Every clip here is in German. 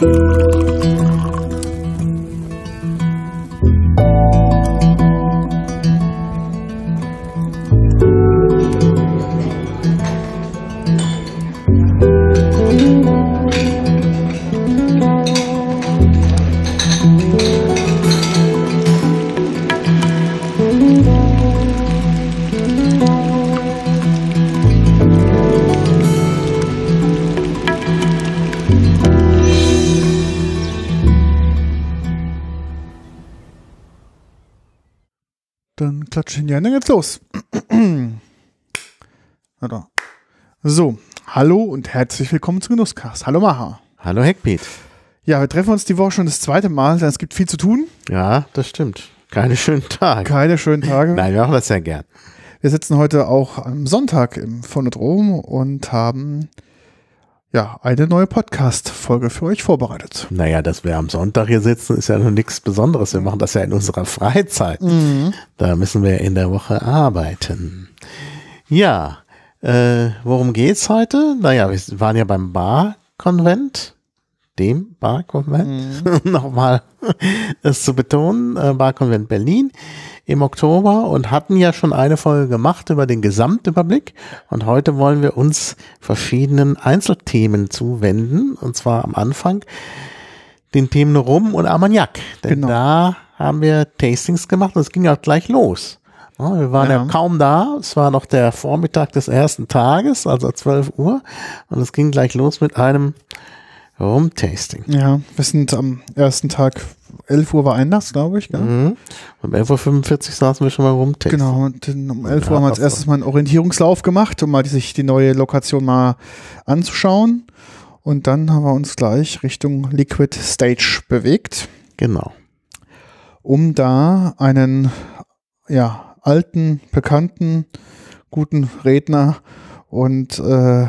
Dann ja, dann geht's los. So, hallo und herzlich willkommen zu Genusscast. Hallo Maha. Hallo Heckbeat. Ja, wir treffen uns die Woche schon das zweite Mal, denn es gibt viel zu tun. Ja, das stimmt. Keine schönen Tage. Keine schönen Tage. Nein, wir machen das ja gern. Wir sitzen heute auch am Sonntag im Phonodrom und haben ja eine neue Podcast-Folge für euch vorbereitet. Naja, dass wir am Sonntag hier sitzen, ist ja noch nichts Besonderes. Wir machen das ja in unserer Freizeit. Da müssen wir in der Woche arbeiten. Ja, äh, worum geht's heute? Naja, wir waren ja beim Bar-Konvent. Dem Bar-Konvent. Nochmal es zu betonen. Äh, Bar-Konvent Berlin im Oktober und hatten ja schon eine Folge gemacht über den Gesamtüberblick. Und heute wollen wir uns verschiedenen Einzelthemen zuwenden. Und zwar am Anfang den Themen Rum und Armagnac. Denn Genau. da haben wir Tastings gemacht und es ging auch gleich los. Wir waren ja. Ja. kaum da. Es war noch der Vormittag des ersten Tages, also 12 Uhr. Und es ging gleich los mit einem Rum-Tasting. Ja, wir sind am ersten Tag, 11 Uhr war Einlass, glaube ich. Gell? Mhm. Um 11.45 Uhr saßen wir schon mal rum-tasting. Genau, und um 11 Ja, Uhr haben wir als erstes mal einen Orientierungslauf gemacht, um mal die- sich die neue Lokation mal anzuschauen. Und dann haben wir uns gleich Richtung Liquid Stage bewegt, Genau. um da einen ja, alten, bekannten, guten Redner und äh,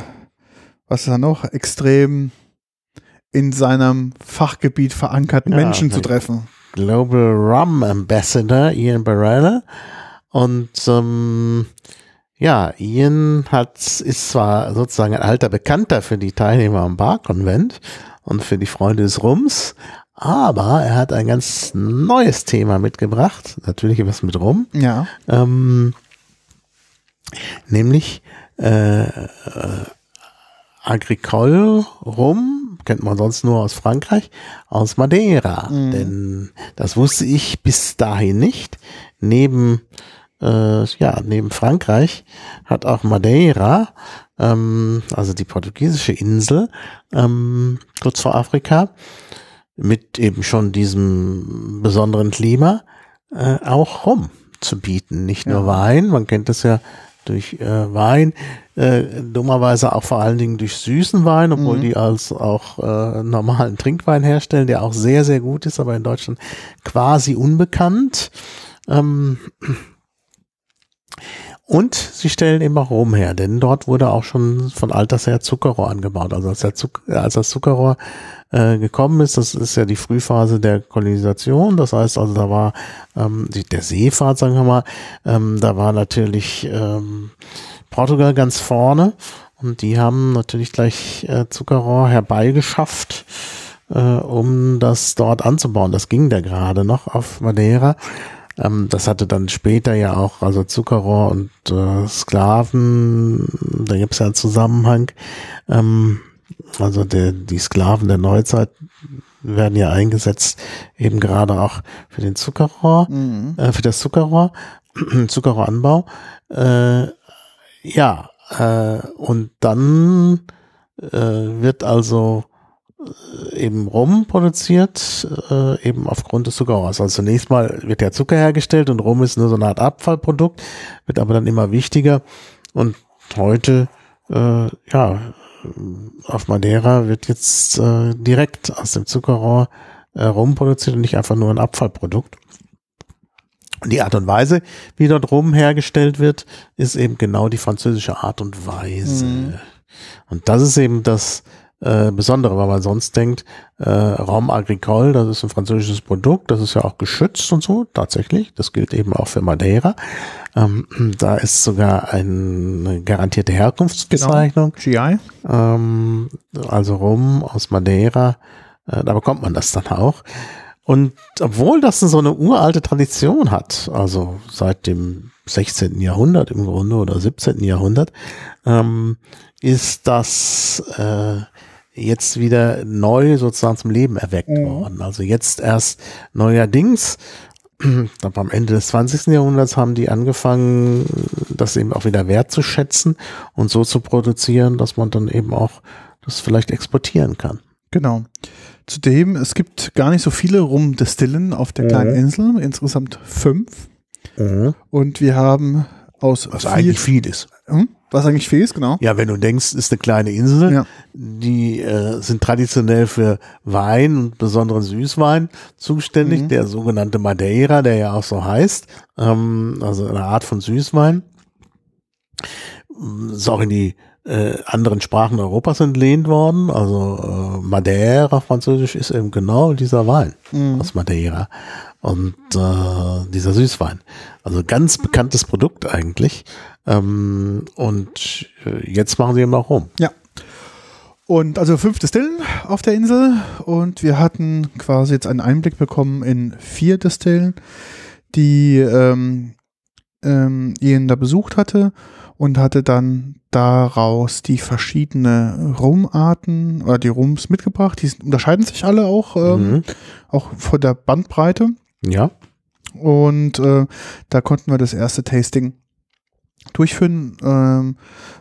was ist da noch, extrem in seinem Fachgebiet verankerten Ja, Menschen zu treffen. Global Rum Ambassador Ian Barella. Und ähm, ja, Ian hat, ist zwar sozusagen ein alter Bekannter für die Teilnehmer am Barkonvent und für die Freunde des Rums, aber er hat ein ganz neues Thema mitgebracht, natürlich was mit Rum, Ja, ähm, nämlich äh, äh, Agricole Rum, kennt man sonst nur aus Frankreich, aus Madeira. Mhm. Denn das wusste ich bis dahin nicht. Neben, äh, ja, neben Frankreich hat auch Madeira, ähm, also die portugiesische Insel, ähm, kurz vor Afrika, mit eben schon diesem besonderen Klima, äh, auch Rum zu bieten. Nicht nur Ja. Wein, man kennt das ja durch äh, Wein, äh, dummerweise auch vor allen Dingen durch süßen Wein, obwohl Mhm. die als auch äh, normalen Trinkwein herstellen, der auch sehr, sehr gut ist, aber in Deutschland quasi unbekannt. Ähm, und sie stellen eben auch Rum her, denn dort wurde auch schon von alters her Zuckerrohr angebaut. Also als, der Zuck als das Zuckerrohr äh, gekommen ist, das ist ja die Frühphase der Kolonisation. Das heißt also, da war ähm, die, der Seefahrt, sagen wir mal, ähm, da war natürlich ähm, Portugal ganz vorne und die haben natürlich gleich äh, Zuckerrohr herbeigeschafft, äh, um das dort anzubauen. Das ging da gerade noch auf Madeira. Ähm, das hatte dann später ja auch, also Zuckerrohr und äh, Sklaven, da gibt es ja einen Zusammenhang. Ähm, also der, die Sklaven der Neuzeit werden ja eingesetzt, eben gerade auch für den Zuckerrohr, Mhm. äh, für das Zuckerrohr, Zuckerrohranbau. Äh, ja, äh, und dann äh, wird also äh, eben Rum produziert, äh, eben aufgrund des Zuckerrohrs. Also zunächst mal wird der Zucker hergestellt und Rum ist nur so eine Art Abfallprodukt, wird aber dann immer wichtiger. Und heute, äh, ja, auf Madeira wird jetzt äh, direkt aus dem Zuckerrohr äh, Rum produziert und nicht einfach nur ein Abfallprodukt. Und die Art und Weise, wie dort Rum hergestellt wird, ist eben genau die französische Art und Weise. Mhm. Und das ist eben das äh, Besondere, weil man sonst denkt, äh, Raum agricole, das ist ein französisches Produkt, das ist ja auch geschützt und so, tatsächlich. Das gilt eben auch für Madeira. Ähm, da ist sogar eine garantierte Herkunftsbezeichnung. GI. Ähm, also Rum aus Madeira Äh, da bekommt man das dann auch. Und obwohl das so eine uralte Tradition hat, also seit dem 16. Jahrhundert im Grunde oder 17. Jahrhundert, ähm, ist das äh, jetzt wieder neu sozusagen zum Leben erweckt Mhm. worden. Also jetzt erst neuerdings, glaube am Ende des 20. Jahrhunderts haben die angefangen, das eben auch wieder wertzuschätzen und so zu produzieren, dass man dann eben auch das vielleicht exportieren kann. Genau. Zudem, es gibt gar nicht so viele Rumdestillen auf der kleinen Mhm. Insel, insgesamt fünf. Und wir haben aus Was vier- eigentlich viel ist. Hm? Was eigentlich ist, genau. Ja, wenn du denkst, ist eine kleine Insel, Ja. die äh, sind traditionell für Wein und besonderen Süßwein zuständig, Mhm. der sogenannte Madeira, der ja auch so heißt, ähm, also eine Art von Süßwein. Ist auch in die äh, anderen Sprachen Europas entlehnt worden, also äh, Madeira, Französisch, ist eben genau dieser Wein Mhm. aus Madeira und äh, dieser Süßwein. Also ganz bekanntes Produkt eigentlich. Ähm, und äh, jetzt machen sie eben auch rum. Ja. Und also fünf Destillen auf der Insel und wir hatten quasi jetzt einen Einblick bekommen in vier Destillen, die ähm, ähm, Ian da besucht hatte und hatte dann daraus die verschiedene Rumarten oder die Rums mitgebracht. Die unterscheiden sich alle auch, ähm, Mhm. auch von der Bandbreite. Ja. Und äh, da konnten wir das erste Tasting durchführen, ähm,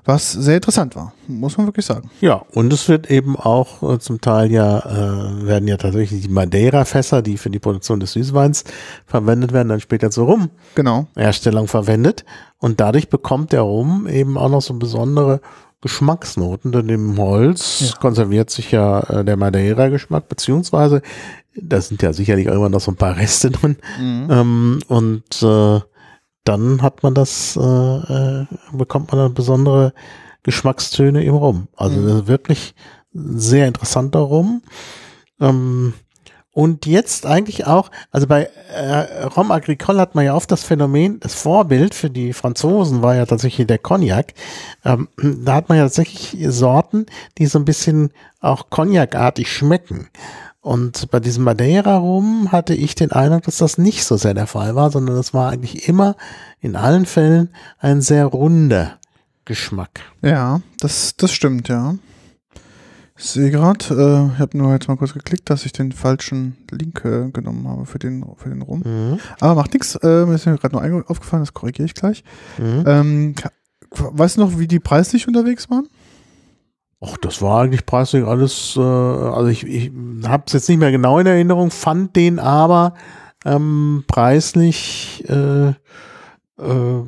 was sehr interessant war, muss man wirklich sagen. Ja, und es wird eben auch äh, zum Teil ja, äh, werden ja tatsächlich die Madeira-Fässer, die für die Produktion des Süßweins verwendet werden, dann später zur Genau. Rum-Herstellung verwendet. Und dadurch bekommt der Rum eben auch noch so besondere Geschmacksnoten, denn im Holz Ja. konserviert sich ja äh, der Madeira-Geschmack, beziehungsweise da sind ja sicherlich irgendwann noch so ein paar Reste drin. Mhm. Ähm, und äh, dann hat man das, äh, äh, bekommt man dann besondere Geschmackstöne im Rum. Also Mhm. wirklich sehr interessanter Rum. Ähm, und jetzt eigentlich auch, also bei äh, Rom Agricole hat man ja oft das Phänomen, das Vorbild für die Franzosen war ja tatsächlich der Cognac. Ähm, da hat man ja tatsächlich Sorten, die so ein bisschen auch Cognac-artig schmecken. Und bei diesem Madeira-Rum hatte ich den Eindruck, dass das nicht so sehr der Fall war, sondern es war eigentlich immer in allen Fällen ein sehr runder Geschmack. Ja, das, das stimmt, ja. Ich sehe gerade, äh, ich habe nur jetzt mal kurz geklickt, dass ich den falschen Link äh, genommen habe für den, für den Rum. Mhm. Aber macht nichts, äh, mir ist mir gerade einge- aufgefallen, das korrigiere ich gleich. Mhm. Ähm, weißt du noch, wie die preislich unterwegs waren? Ach, das war eigentlich preislich alles, äh, also ich, ich habe es jetzt nicht mehr genau in Erinnerung, fand den aber ähm, preislich äh, äh,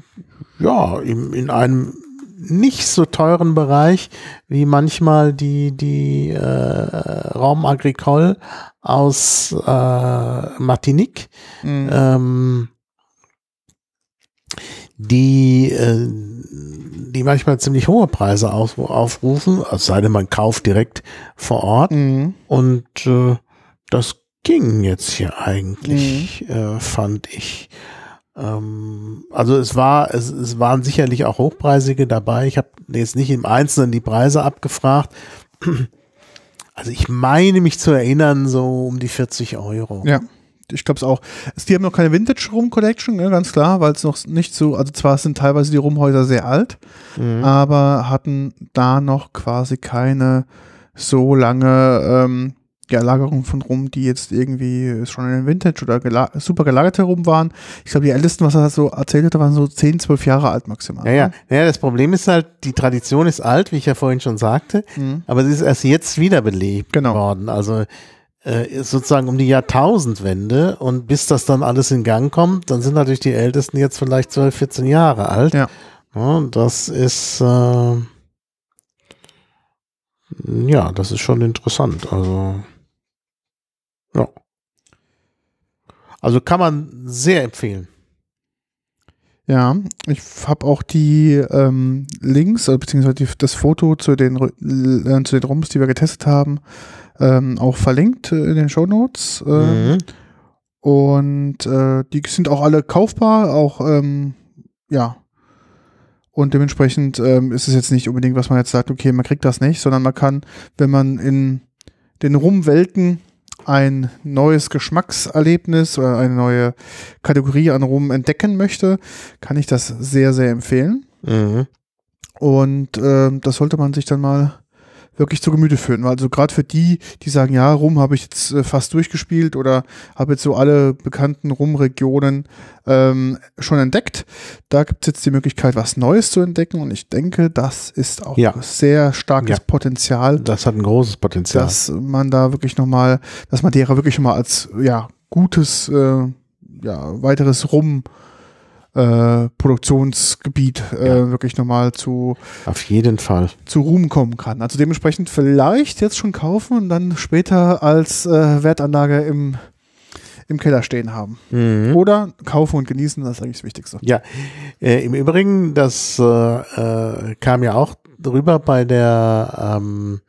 ja in, in einem nicht so teuren Bereich wie manchmal die die äh, Raum Agricole aus äh, Martinique Mhm. ähm, die, äh, die manchmal ziemlich hohe Preise auf, aufrufen, es sei denn, man kauft direkt vor Ort. Mhm. Und äh, das ging jetzt hier eigentlich, äh, fand ich. Ähm, also es war, es, es waren sicherlich auch hochpreisige dabei. Ich habe jetzt nicht im Einzelnen die Preise abgefragt. Also ich meine mich zu erinnern, so um die 40 Euro. Ja, ich glaube es auch. Die haben noch keine Vintage Rum Collection, ne, ganz klar, weil es noch nicht so, also zwar sind teilweise die Rumhäuser sehr alt, Mhm. aber hatten da noch quasi keine so lange ähm, ja, Lagerung von Rum, die jetzt irgendwie schon in den Vintage oder gela super gelagerte Rum waren. Ich glaube, die ältesten, was er so erzählt hat, waren so 10, 12 Jahre alt maximal. Ja, ja. ja, das Problem ist halt, die Tradition ist alt, wie ich ja vorhin schon sagte, Mhm. aber sie ist erst jetzt wiederbelebt Genau. worden. Also äh, sozusagen um die Jahrtausendwende und bis das dann alles in Gang kommt, dann sind natürlich die Ältesten jetzt vielleicht 12, 14 Jahre alt. Ja. Ja, und das ist äh, ja, das ist schon interessant. Also ja. Also kann man sehr empfehlen. Ja, ich habe auch die ähm, Links, äh, beziehungsweise die, das Foto zu den, äh, zu den Rums, die wir getestet haben, ähm, auch verlinkt äh, in den Shownotes. Äh, Mhm. Und äh, die sind auch alle kaufbar, auch, ähm, ja. Und dementsprechend ähm, ist es jetzt nicht unbedingt, was man jetzt sagt, okay, man kriegt das nicht, sondern man kann, wenn man in den Rumwelten ein neues Geschmackserlebnis oder eine neue Kategorie an Rum entdecken möchte, kann ich das sehr, sehr empfehlen. Mhm. Und ähm, das sollte man sich dann mal wirklich zu Gemüte führen. Also gerade für die, die sagen, ja, Rum habe ich jetzt äh, fast durchgespielt oder habe jetzt so alle bekannten Rum-Regionen ähm, schon entdeckt. Da gibt es jetzt die Möglichkeit, was Neues zu entdecken und ich denke, das ist auch Ja. sehr starkes Ja. Potenzial, Das hat ein großes Potenzial. dass man da wirklich nochmal, dass man derer wirklich nochmal als ja, gutes, äh, ja, weiteres Rum äh, Produktionsgebiet äh, Ja. wirklich nochmal zu Auf jeden Fall. zu Ruhm kommen kann. Also dementsprechend vielleicht jetzt schon kaufen und dann später als äh, Wertanlage im, im Keller stehen haben. Mhm. Oder kaufen und genießen, das ist eigentlich das Wichtigste. Ja, äh, im Übrigen, das äh, äh, kam ja auch drüber bei der ähm,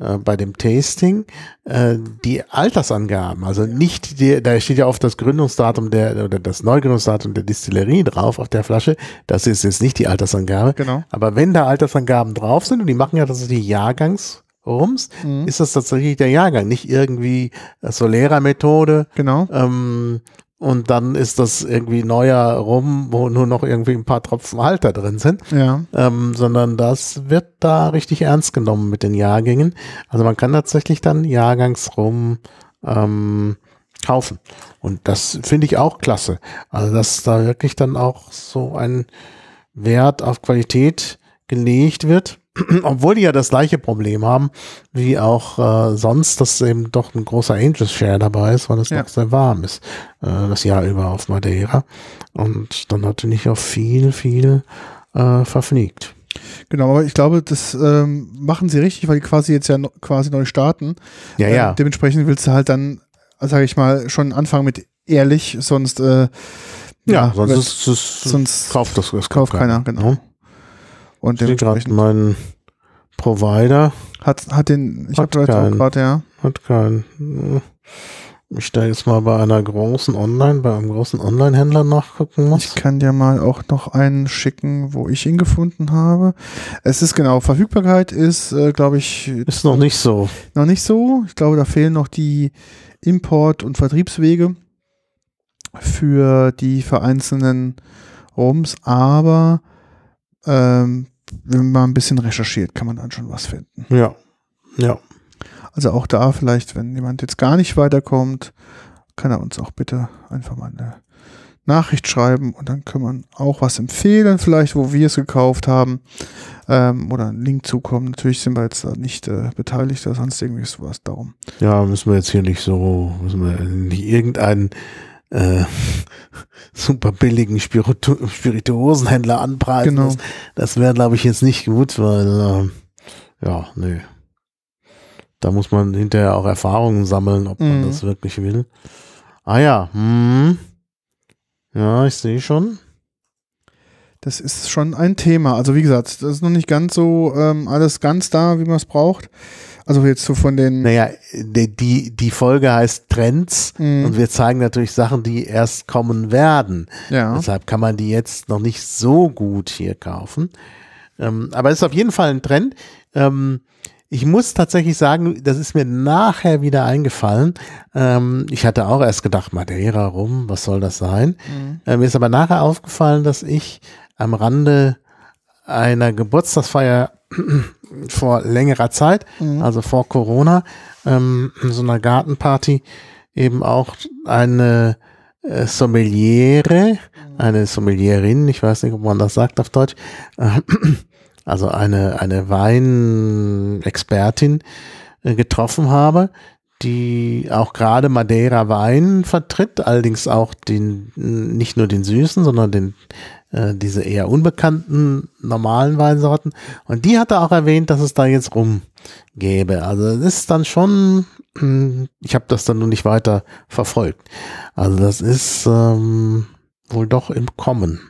äh, bei dem Tasting äh, die Altersangaben, also nicht die, da steht ja oft das Gründungsdatum der oder das Neugründungsdatum der Distillerie drauf auf der Flasche. Das ist jetzt nicht die Altersangabe, Genau. aber wenn da Altersangaben drauf sind und die machen ja tatsächlich Jahrgangsrums, Mhm. ist das tatsächlich der Jahrgang, nicht irgendwie Solera-Methode Genau. ähm, und dann ist das irgendwie neuer Rum, wo nur noch irgendwie ein paar Tropfen Alter drin sind, Ja. ähm, sondern das wird da richtig ernst genommen mit den Jahrgängen. Also man kann tatsächlich dann Jahrgangsrum ähm, kaufen. Und das finde ich auch klasse. Also dass da wirklich dann auch so ein Wert auf Qualität gelegt wird. Obwohl die ja das gleiche Problem haben, wie auch äh, sonst, dass eben doch ein großer Angels Share dabei ist, weil es Ja. noch sehr warm ist, äh, das Jahr über auf Madeira. Und dann natürlich auch viel, viel äh, verfliegt. Genau, aber ich glaube, das ähm, machen sie richtig, weil die quasi jetzt ja no, quasi neu starten. Ja, ja. dementsprechend willst du halt dann, sage ich mal, schon anfangen mit ehrlich, sonst äh, Ja, sonst ist es, sonst kauft das, das kauft keiner, genau. Und gerade dementsprechend mein Provider hat, hat den, ich habe gerade, ja. hat keinen. Ich da jetzt mal bei einer großen Online, bei einem großen Online-Händler nachgucken muss. Ich kann dir mal auch noch einen schicken, wo ich ihn gefunden habe. Es ist genau, Verfügbarkeit ist, äh, glaube ich, Ist noch nicht so. noch nicht so. Ich glaube, da fehlen noch die Import- und Vertriebswege für die vereinzelten Rums, aber ähm, wenn man ein bisschen recherchiert, kann man dann schon was finden. Ja. Ja. Also auch da vielleicht, wenn jemand jetzt gar nicht weiterkommt, kann er uns auch bitte einfach mal eine Nachricht schreiben und dann kann man auch was empfehlen, vielleicht, wo wir es gekauft haben ähm, oder einen Link zukommen. Natürlich sind wir jetzt da nicht äh, beteiligt oder sonst irgendwie sowas darum. Ja, müssen wir jetzt hier nicht so, müssen wir nicht irgendeinen äh, super billigen Spiritu Spirituosenhändler anpreisen. Genau. Das, das wäre, glaube ich, jetzt nicht gut, weil, ähm, ja, nee. Da muss man hinterher auch Erfahrungen sammeln, ob man Mhm. das wirklich will. Ah ja, hm. Ja, ich sehe schon. Das ist schon ein Thema. Also wie gesagt, das ist noch nicht ganz so ähm, alles ganz da, wie man es braucht. Also jetzt so von den Naja, die, die, Folge heißt Trends Mhm. und wir zeigen natürlich Sachen, die erst kommen werden. ja. Deshalb kann man die jetzt noch nicht so gut hier kaufen. Ähm, aber es ist auf jeden Fall ein Trend. Ähm, ich muss tatsächlich sagen, das ist mir nachher wieder eingefallen. Ähm, ich hatte auch erst gedacht, Madeira rum, was soll das sein? Mhm. Äh, mir ist aber nachher aufgefallen, dass ich am Rande einer Geburtstagsfeier vor längerer Zeit, Mhm. also vor Corona, ähm, in so einer Gartenparty eben auch eine äh, Sommeliere, eine Sommelierin, ich weiß nicht, ob man das sagt auf Deutsch, äh, also eine, eine Weinexpertin äh, getroffen habe, die auch gerade Madeira Wein vertritt, allerdings auch den, nicht nur den süßen, sondern den, äh, diese eher unbekannten normalen Weinsorten. Und die hatte auch erwähnt, dass es da jetzt rum gäbe. Also das ist dann schon, ich habe das dann nur nicht weiter verfolgt. Also das ist ähm, wohl doch im Kommen.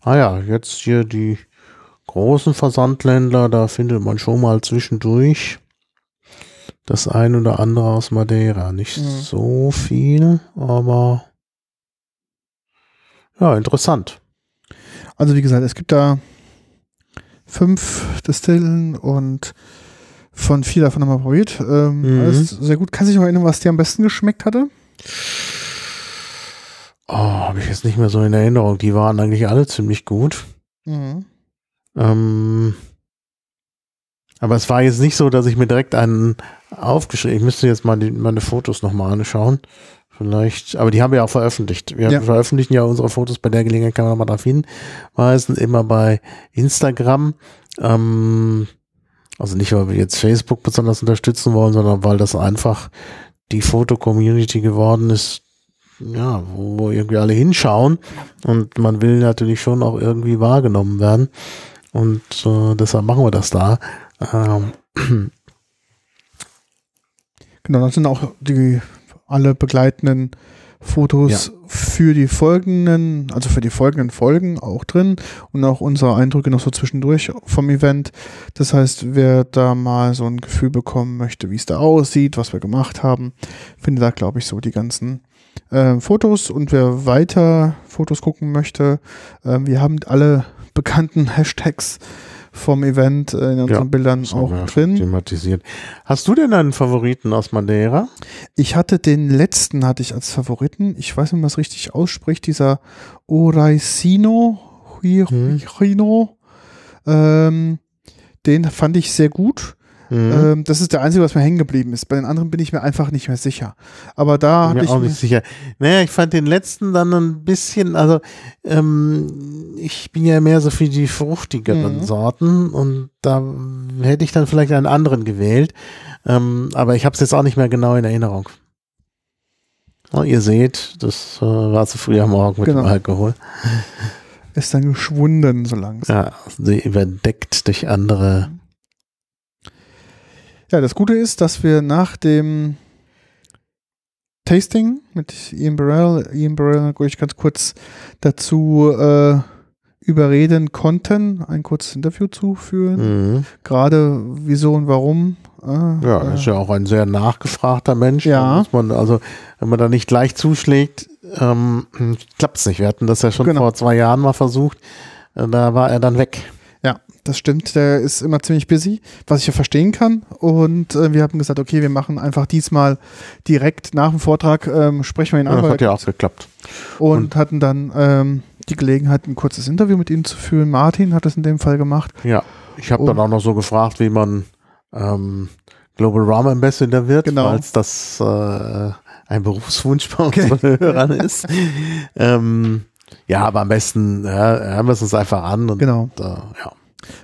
Ah ja, jetzt hier die großen Versandländer, da findet man schon mal zwischendurch das ein oder andere aus Madeira. Nicht Mhm. so viel, aber ja, interessant. Also wie gesagt, es gibt da fünf Destillen und von viel davon haben wir probiert. Ähm, Mhm. Alles sehr gut. Kannst du dich noch erinnern, was dir am besten geschmeckt hatte? Oh, habe ich jetzt nicht mehr so in Erinnerung. Die waren eigentlich alle ziemlich gut. Mhm. Ähm, aber es war jetzt nicht so, dass ich mir direkt einen aufgeschrieben. Ich müsste jetzt mal die, meine Fotos nochmal anschauen. Vielleicht, aber die haben wir auch veröffentlicht. Wir Ja. veröffentlichen ja unsere Fotos bei der Gelegenheit, kann man nochmal darauf hinweisen, immer bei Instagram. Ähm, also nicht, weil wir jetzt Facebook besonders unterstützen wollen, sondern weil das einfach die Foto-Community geworden ist, ja, wo, wo irgendwie alle hinschauen. Und man will natürlich schon auch irgendwie wahrgenommen werden. Und äh, deshalb machen wir das da. Ähm, Genau, dann sind auch die alle begleitenden Fotos für die folgenden, also für die folgenden Folgen auch drin und auch unsere Eindrücke noch so zwischendurch vom Event. Das heißt, wer da mal so ein Gefühl bekommen möchte, wie es da aussieht, was wir gemacht haben, findet da, glaube ich, so die ganzen äh, Fotos und wer weiter Fotos gucken möchte, äh, wir haben alle bekannten Hashtags vom Event äh, in unseren Bildern das haben auch ja drin. Thematisiert. Hast du denn einen Favoriten aus Madeira? Ich hatte den letzten hatte ich als Favoriten. Ich weiß nicht, wie man es richtig ausspricht. Dieser Oraisino, Mhm. Huirino. Ähm, den fand ich sehr gut. Mhm. Ähm, das ist der einzige, was mir hängen geblieben ist. Bei den anderen bin ich mir einfach nicht mehr sicher. Aber da Bin hatte mir auch ich nicht sicher. Naja, ich fand den letzten dann ein bisschen, also ähm, ich bin ja mehr so für die fruchtigeren Mhm. Sorten und da hätte ich dann vielleicht einen anderen gewählt. Ähm, aber ich habe es jetzt auch nicht mehr genau in Erinnerung. Oh, ihr seht, das äh, war zu früh am Morgen mit Genau. dem Alkohol. ist dann geschwunden so langsam. Ja, sie überdeckt durch andere. Ja, das Gute ist, dass wir nach dem Tasting mit Ian Burrell, Ian Burrell ich ganz kurz dazu äh, überreden konnten, ein kurzes Interview zu führen. Mhm. Gerade wieso und warum. Äh, Ja, äh, ist ja auch ein sehr nachgefragter Mensch. Ja. Man, also, wenn man da nicht gleich zuschlägt, ähm, klappt es nicht. Wir hatten das ja schon Genau. vor zwei Jahren mal versucht. Äh, Da war er dann weg. Das stimmt. Der ist immer ziemlich busy, was ich ja verstehen kann. Und äh, wir haben gesagt, okay, wir machen einfach diesmal direkt nach dem Vortrag, ähm, sprechen wir ihn Ja, an das hat ja auch geklappt. und, hatten dann ähm, die Gelegenheit, ein kurzes Interview mit ihm zu führen. Martin hat das in dem Fall gemacht. Ja, ich habe dann auch noch so gefragt, wie man ähm, Global Rum Ambassador wird, Genau. weil das äh, ein Berufswunsch bei unseren Hörern ist. ähm, ja, aber am besten ja, hören wir es uns einfach an und Genau. äh, ja.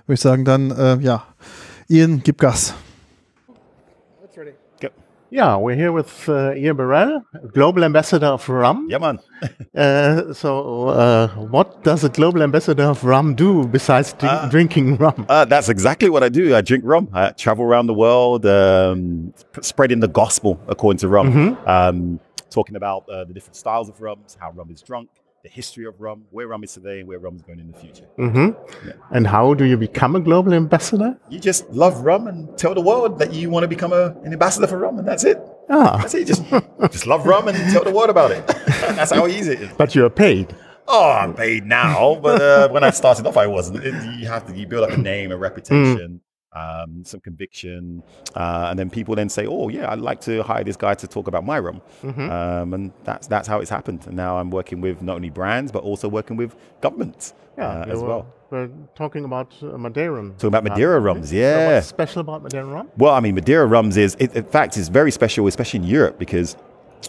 Würde ich sagen, dann, äh, ja, Ian, gib Gas. Yeah, we're here with uh, Ian Burrell, Global Ambassador of Rum. Yeah, man. Uh, so, uh, what does a Global Ambassador of Rum do besides dri- Ah. drinking rum? Uh, that's exactly what I do. I drink rum. I travel around the world, um, spreading the gospel according to rum. Um, talking about uh, the different styles of rums, how rum is drunk, the history of rum, where rum is today, and where rum is going in the future. hmm And how do you become a Global Ambassador? You just love rum and tell the world that you want to become a, an ambassador for rum, and that's it. Ah, That's it. Just, just love rum and tell the world about it. that's how easy it is. but you're paid. Oh, I'm paid now, but uh, when I started off, I wasn't. It- you have to you build up a name, a reputation, um, some conviction, uh, and then people then say, "Oh, yeah, I'd like to hire this guy to talk about my rum," um, and that's that's how it's happened. And now I'm working with not only brands but also working with governments uh, as well. We're talking about uh, Madeira. Talking about Madeira rums, So yeah. what's special about Madeira rum? Well, I mean, Madeira rums is, it, in fact, is very special, especially in Europe, because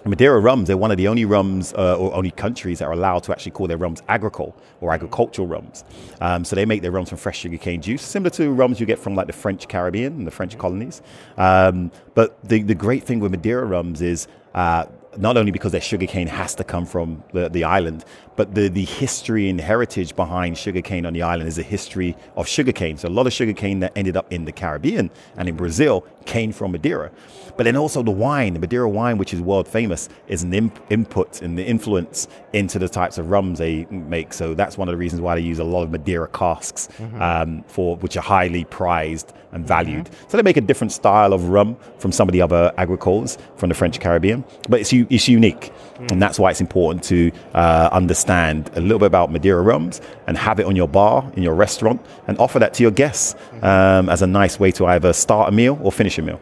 Madeira rums, they're one of the only rums uh, or only countries that are allowed to actually call their rums agricole or agricultural rums. Um, so they make their rums from fresh sugarcane juice, similar to rums you get from like the French Caribbean and the French colonies. Um, but the, the great thing with Madeira rums is uh, not only because their sugarcane has to come from the, the island, but the, the history and heritage behind sugarcane on the island is a history of sugarcane. So a lot of sugarcane that ended up in the Caribbean and in Brazil came from Madeira. But then also the wine, the Madeira wine, which is world famous, is an imp- input and the influence into the types of rums they make. So that's one of the reasons why they use a lot of Madeira casks um, for which are highly prized and valued. So they make a different style of rum from some of the other agricoles from the French Caribbean, but it's it's unique, and that's why it's important to uh, understand a little bit about Madeira rums and have it on your bar, in your restaurant, and offer that to your guests um, as a nice way to either start a meal or finish a meal.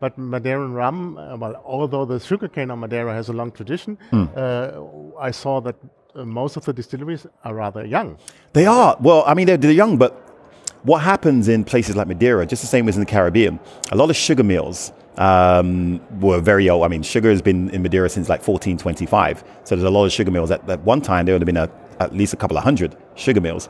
But Madeiran rum, uh, well, although the sugarcane on Madeira has a long tradition, uh, I saw that uh, most of the distilleries are rather young. They are. Well, I mean, they're, they're young, but what happens in places like Madeira, just the same as in the Caribbean, a lot of sugar mills um, were very old. I mean, sugar has been in Madeira since like 1425. So there's a lot of sugar mills. At, at one time, there would have been a, at least a couple of hundred sugar mills.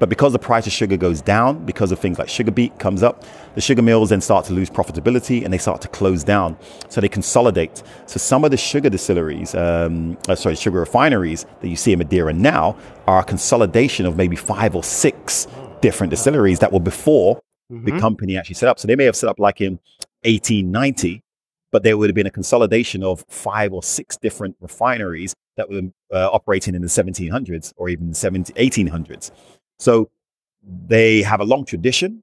But because the price of sugar goes down, because of things like sugar beet comes up, the sugar mills then start to lose profitability and they start to close down. So they consolidate. So some of the sugar distilleries, um, uh, sorry, sugar refineries that you see in Madeira now are a consolidation of maybe five or six different distilleries that were before the company actually set up. So they may have set up like in 1890, but there would have been a consolidation of five or six different refineries that were uh, operating in the 1700s or even the 17, 1800s. So they have a long tradition,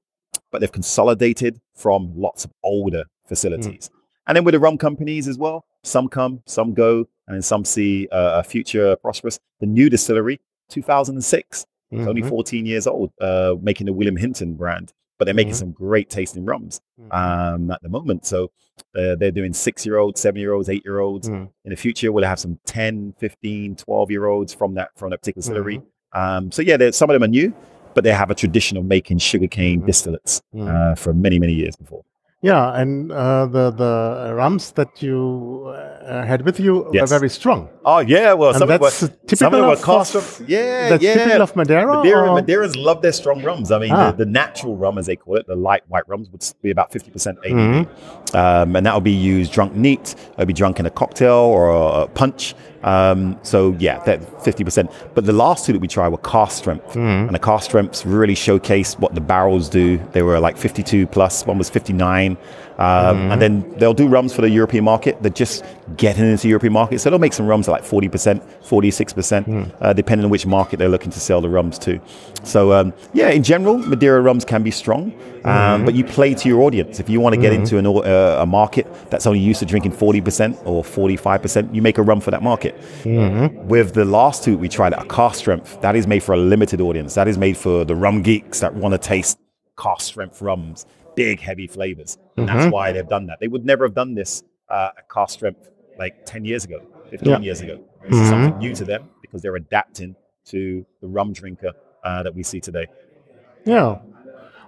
but they've consolidated from lots of older facilities. And then with the rum companies as well, some come, some go, and then some see uh, a future prosperous. The new distillery, 2006, it's only Mhm. 14 years old, uh, making the William Hinton brand, but they're making Mhm. some great tasting rums Mhm. um, at the moment. So uh, they're doing six year olds, seven year olds, eight year olds. Mhm. In the future, we'll have some 10, 15, 12 year olds from that, from that particular distillery. Mm-hmm. Um, so yeah, some of them are new, but they have a tradition of making sugarcane Mhm. distillates Mhm. uh, for many, many years before. Yeah, and uh, the the rums that you uh, had with you Yes. were very strong. Oh yeah, well, And some of them that's were, typical some of them were of- of- yeah, That's yeah. typical of Madeira. Madeira, or- Madeirans love their strong rums. I mean, Ah. the, the natural rum, as they call it, the light white rums, would be about 50% ABV. Mm-hmm. Um, and that would be used drunk neat. It would be drunk in a cocktail or a punch. Um, so, yeah, that 50%. But the last two that we tried were cast strength. Mm-hmm. And the cast strengths really showcased what the barrels do. They were like 52 plus, one was 59. Um, Mm-hmm. And then they'll do rums for the European market. They're just getting into the European market. So they'll make some rums at like 40%, 46%, Hmm. uh, depending on which market they're looking to sell the rums to. So, um, yeah, in general, Madeira rums can be strong, um, Mm-hmm. but you play to your audience. If you want to get into an, uh, a market that's only used to drinking 40% or 45%, you make a rum for that market. Mm-hmm. With the last two we tried, a cast strength, that is made for a limited audience. That is made for the rum geeks that want to taste cast strength rums, big, heavy flavors. And Mm-hmm. that's why they've done that. They would never have done this uh, at cast strength like 10 years ago, 15 Yeah. years ago. This is something new to them because they're adapting to the rum drinker uh, that we see today. Yeah.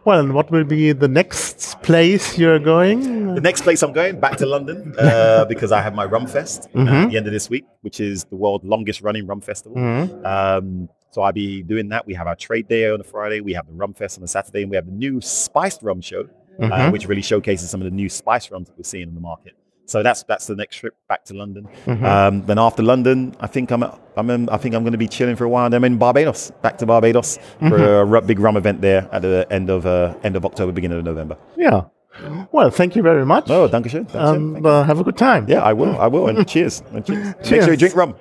Well, and what will be the next place you're going? The next place I'm going, back to London, uh, because I have my Rum Fest uh, at the end of this week, which is the world's longest running rum festival. Um, so I'll be doing that. We have our trade day on a Friday, we have the Rum Fest on a Saturday, and we have the new spiced rum show, uh, which really showcases some of the new spice rums that we're seeing in the market. So that's that's the next trip back to London. Um, then after London, I think I'm I'm in, I think I'm going to be chilling for a while. And I'm in Barbados, back to Barbados for a big rum event there at the end of uh, end of October, beginning of November. Yeah. Well, thank you very much. Oh, danke schön. and uh, have a good time. Yeah, I will. I will. And cheers. And cheers. Make sure you drink rum.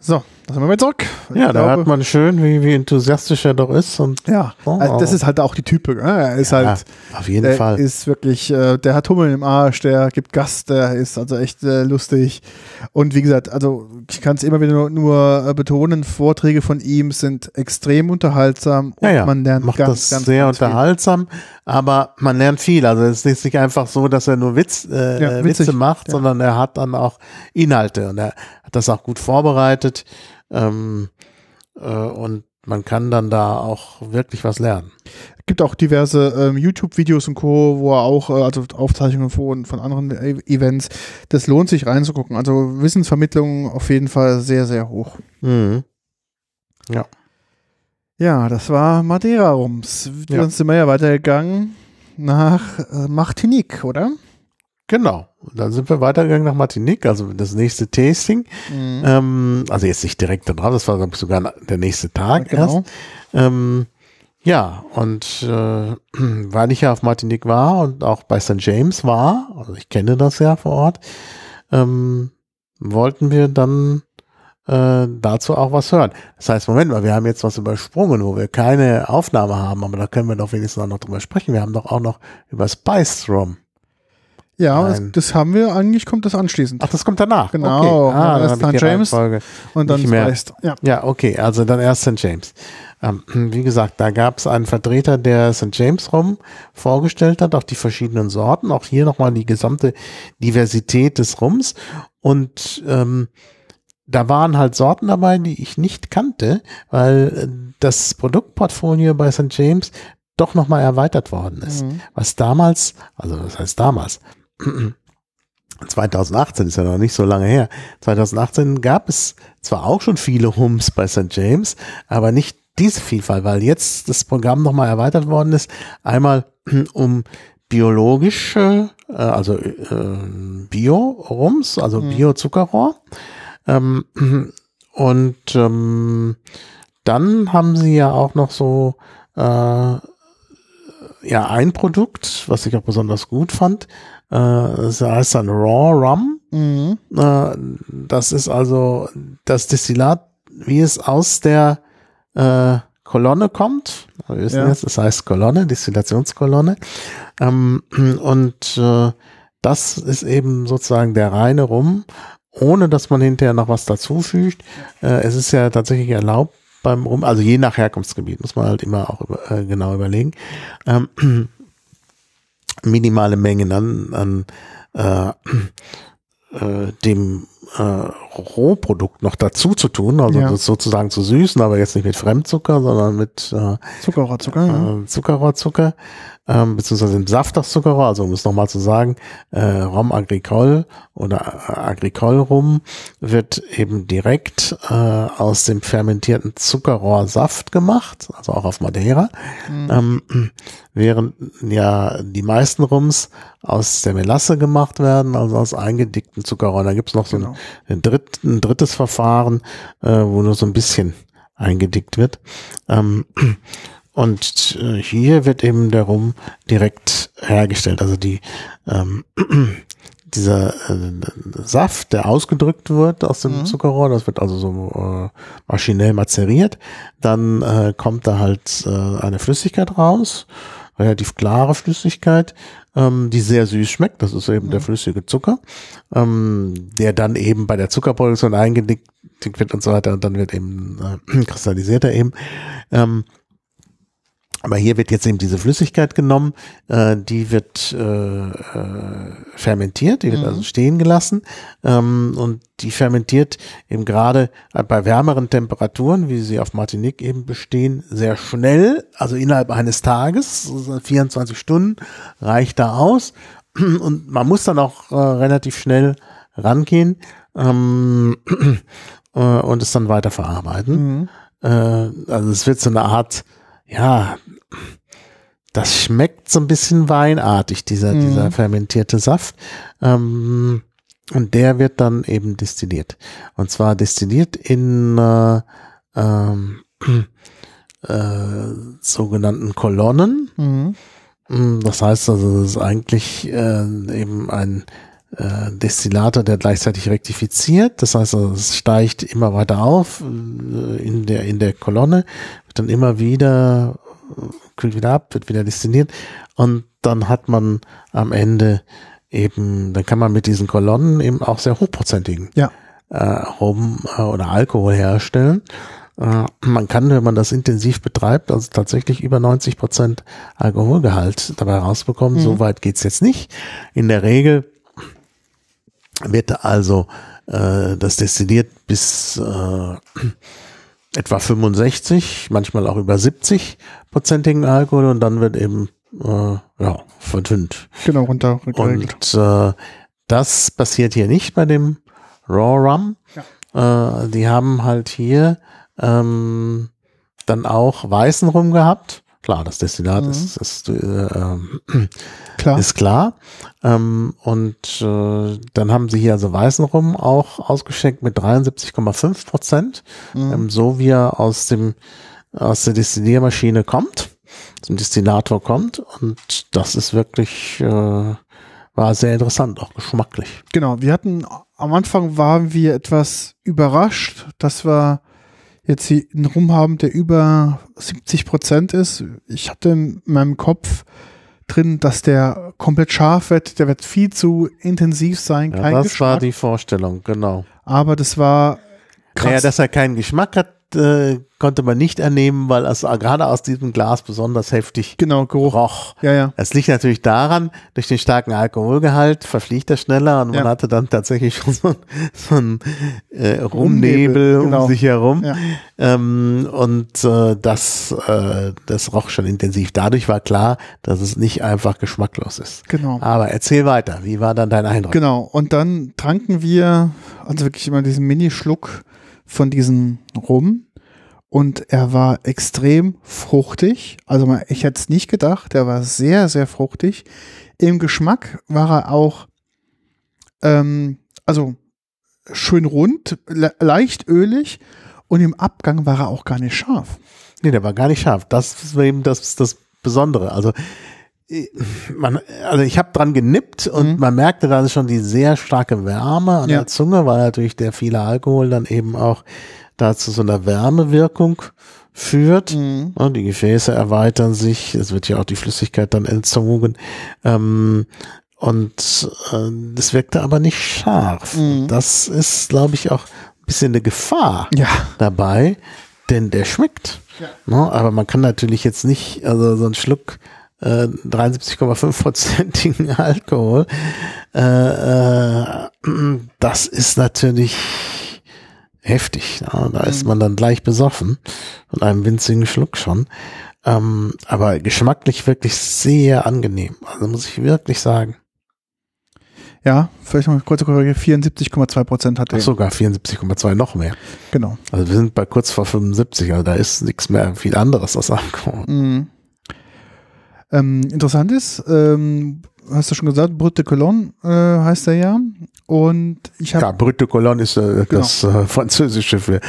So, da sind wir wieder zurück. Ja, Ich da glaube- hört man schön, wie, wie enthusiastisch er doch ist. Und Ja, Oh. also das ist halt auch die Type. Ne? Er ist ja, halt, auf jeden der Fall. ist wirklich, äh, der hat Hummel im Arsch, der gibt Gas, der ist also echt äh, lustig. Und wie gesagt, also ich kann es immer wieder nur, nur äh, betonen, Vorträge von ihm sind extrem unterhaltsam und ja, ja. man lernt macht ganz, das ganz, sehr ganz viel. unterhaltsam, aber man lernt viel. Also es ist nicht einfach so, dass er nur Witz, Ja. Witze macht, Ja. sondern er hat dann auch Inhalte und er hat das auch gut vorbereitet ähm, äh, und man kann dann da auch wirklich was lernen. gibt auch diverse ähm, YouTube-Videos und Co., wo er auch, äh, also Aufzeichnungen von, von anderen e Events, das lohnt sich reinzugucken. Also Wissensvermittlung auf jeden Fall sehr, sehr hoch. Mhm. Ja, das war Madeira Rums. Ja. Dann sind wir ja weitergegangen nach äh, Martinique, oder? Genau. Und dann sind wir weitergegangen nach Martinique, also das nächste Tasting. Mhm. Ähm, also jetzt nicht direkt da drauf, das war ich, sogar der nächste Tag erst. Genau. Ähm, ja, und äh, weil ich ja auf Martinique war und auch bei St. James war, also ich kenne das ja vor Ort, ähm, wollten wir dann äh, dazu auch was hören. Das heißt, Moment mal, wir haben jetzt was übersprungen, wo wir keine Aufnahme haben, aber da können wir doch wenigstens auch noch drüber sprechen. Wir haben doch auch noch über Spice Rum. Ja, das, das haben wir, eigentlich kommt das anschließend. Ach, das kommt danach. Genau. Okay. Ah, dann Erst dann die James. Und dann mehr. Spice. Ja. Ja, okay, also dann erst St. James. Ähm, wie gesagt, da gab es einen Vertreter, der St. James Rum vorgestellt hat, auch die verschiedenen Sorten, auch hier nochmal die gesamte Diversität des Rums. Und ähm, da waren halt Sorten dabei, die ich nicht kannte, weil äh, das Produktportfolio bei St. James doch nochmal erweitert worden ist. Mhm. Was damals, also das heißt damals, 2018 ist ja noch nicht so lange her. 2018 gab es zwar auch schon viele Hums bei St. James, aber nicht diese Vielfalt, weil jetzt das Programm nochmal erweitert worden ist. Einmal um biologische, äh, also äh, Bio-Rums, also Mhm. Bio-Zuckerrohr. Ähm, und ähm, dann haben sie ja auch noch so äh, ja ein Produkt, was ich auch besonders gut fand. Äh, das heißt dann Raw Rum. Mhm. Äh, das ist also das Destillat, wie es aus der äh, Kolonne kommt. Wir wissen Ja. jetzt, das heißt Kolonne, Destillationskolonne. Ähm, und äh, das ist eben sozusagen der reine Rum, ohne dass man hinterher noch was dazufügt. Äh, es ist ja tatsächlich erlaubt beim Rum, also je nach Herkunftsgebiet, muss man halt immer auch über, äh, genau überlegen. Ähm, minimale Mengen an, an äh, äh, dem äh, Rohprodukt noch dazu zu tun, also Ja. das sozusagen zu süßen, aber jetzt nicht mit Fremdzucker, sondern mit äh, Zuckerrohr, Zucker. Ja. äh, Zuckerrohrzucker, ähm, beziehungsweise im Saft aus Zuckerrohr, also um es nochmal zu sagen, äh, Rom Agricole oder äh, Agricole Rum wird eben direkt äh, aus dem fermentierten Zuckerrohrsaft gemacht, also auch auf Madeira, ähm, während ja die meisten Rums aus der Melasse gemacht werden, also aus eingedickten Zuckerrohr. Da gibt's noch so Genau. ein, ein, dritt, ein drittes Verfahren, äh, wo nur so ein bisschen eingedickt wird. Ähm, und äh, hier wird eben der Rum direkt hergestellt. Also die ähm, dieser äh, Saft, der ausgedrückt wird aus dem Mhm. Zuckerrohr, das wird also so äh, maschinell mazeriert. Dann äh, kommt da halt äh, eine Flüssigkeit raus, relativ klare Flüssigkeit, ähm, die sehr süß schmeckt. Das ist eben der flüssige Zucker, ähm, der dann eben bei der Zuckerproduktion eingedickt wird und so weiter. Und dann wird eben äh, kristallisiert er eben. Ähm, aber hier wird jetzt eben diese Flüssigkeit genommen, äh, die wird äh, äh, fermentiert, die wird Mhm. also stehen gelassen ähm, und die fermentiert eben gerade bei wärmeren Temperaturen, wie sie auf Martinique eben bestehen, sehr schnell, also innerhalb eines Tages, so 24 Stunden reicht da aus und man muss dann auch äh, relativ schnell rangehen ähm, äh, und es dann weiter verarbeiten. Mhm. Äh, also es wird so eine Art, ja, das schmeckt so ein bisschen weinartig, dieser, Mhm. dieser fermentierte Saft. Ähm, und der wird dann eben destilliert. Und zwar destilliert in äh, ähm, äh, sogenannten Kolonnen. Mhm. Mm, Das heißt also, das ist eigentlich äh, eben ein äh, Destillator, der gleichzeitig rektifiziert. Das heißt, es steigt immer weiter auf äh, in der in der Kolonne, wird dann immer wieder äh, kühlt wieder ab, wird wieder destilliert und dann hat man am Ende eben, dann kann man mit diesen Kolonnen eben auch sehr hochprozentigen Ja. äh, Rum äh, oder Alkohol herstellen. Äh, man kann, wenn man das intensiv betreibt, also tatsächlich über 90 Prozent Alkoholgehalt dabei rausbekommen. Mhm. So weit geht's jetzt nicht. In der Regel wird also äh, das destilliert bis äh, etwa 65, manchmal auch über 70 prozentigen Alkohol und dann wird eben äh, ja, verdünnt. Genau, runter. Und äh, das passiert hier nicht bei dem Raw Rum. Äh, die haben halt hier ähm, dann auch weißen Rum gehabt. Klar, das Destillat Mhm. ist, ist, äh, ähm, Klar. ist klar. Ähm, und äh, dann haben sie hier also weißen Rum auch ausgeschenkt mit 73,5 Prozent, Mhm. ähm, so wie er aus dem aus der Destilliermaschine kommt, zum Destillator kommt. Und das ist wirklich äh, war sehr interessant, auch geschmacklich. Genau, wir hatten am Anfang waren wir etwas überrascht, dass wir jetzt hier einen Rum haben, der über 70 Prozent ist. Ich hatte in meinem Kopf, drin, dass der komplett scharf wird. Der wird viel zu intensiv sein. Ja, das Geschmack. war die Vorstellung, genau. aber das war krass. Naja, dass er keinen Geschmack hat, äh, konnte man nicht ernehmen, weil es gerade aus diesem Glas besonders heftig genau, Geruch. roch. Ja, ja. Es liegt natürlich daran, durch den starken Alkoholgehalt verfliegt er schneller und Ja. man hatte dann tatsächlich schon so, so einen äh, Rumnebel, Rumnebel genau. um sich herum. Ja. Ähm, und äh, das, äh, das roch schon intensiv. Dadurch war klar, dass es nicht einfach geschmacklos ist. Genau. Aber erzähl weiter. Wie war dann dein Eindruck? Genau. Und dann tranken wir also wirklich immer diesen Mini-Schluck von diesem Rum. Und er war extrem fruchtig. Also ich hätte es nicht gedacht. Er war sehr, sehr fruchtig. Im Geschmack war er auch, ähm, also schön rund, le leicht ölig. Und im Abgang war er auch gar nicht scharf. Nee, der war gar nicht scharf. Das war eben das, das Besondere. Also man, also ich habe dran genippt und Mhm. man merkte dann schon die sehr starke Wärme an Ja. der Zunge, weil natürlich der viele Alkohol dann eben auch da zu so einer Wärmewirkung führt. Mhm. Ja, die Gefäße erweitern sich, es wird ja auch die Flüssigkeit dann entzogen. Ähm, und äh, das wirkte aber nicht scharf. Mhm. Das ist, glaube ich, auch ein bisschen eine Gefahr Ja. dabei, denn der schmeckt. Ne? Aber man kann natürlich jetzt nicht, also so einen Schluck äh, 73,5-prozentigen Alkohol, äh, äh, das ist natürlich heftig. Ne? Da ist man dann gleich besoffen von einem winzigen Schluck schon. Ähm, aber geschmacklich wirklich sehr angenehm. Also muss ich wirklich sagen. Ja, vielleicht noch eine kurze Korrektur. 74,2 Prozent hat Ach, er. sogar 74,2 noch mehr. Genau. Also wir sind bei kurz vor 75, also da ist nichts mehr viel anderes als Alkohol. Mhm. Ähm, interessant ist, ähm, hast du schon gesagt, Brut de Cologne äh, heißt er ja. Und ich habe Ja, Brut de Cologne ist äh, das äh, französische für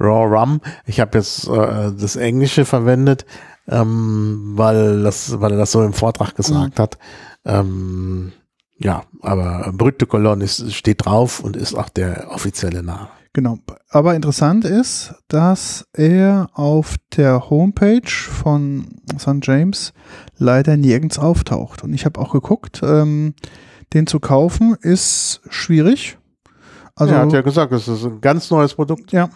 Raw Rum. Ich habe jetzt äh, das Englische verwendet, ähm, weil das, weil er das so im Vortrag gesagt hat. Ähm, ja, aber Brut de Cologne ist, steht drauf und ist auch der offizielle Name. Genau. Aber interessant ist, dass er auf der Homepage von St. James leider nirgends auftaucht. Und ich habe auch geguckt, ähm, den zu kaufen ist schwierig. Also er hat ja gesagt, es ist ein ganz neues Produkt, ja,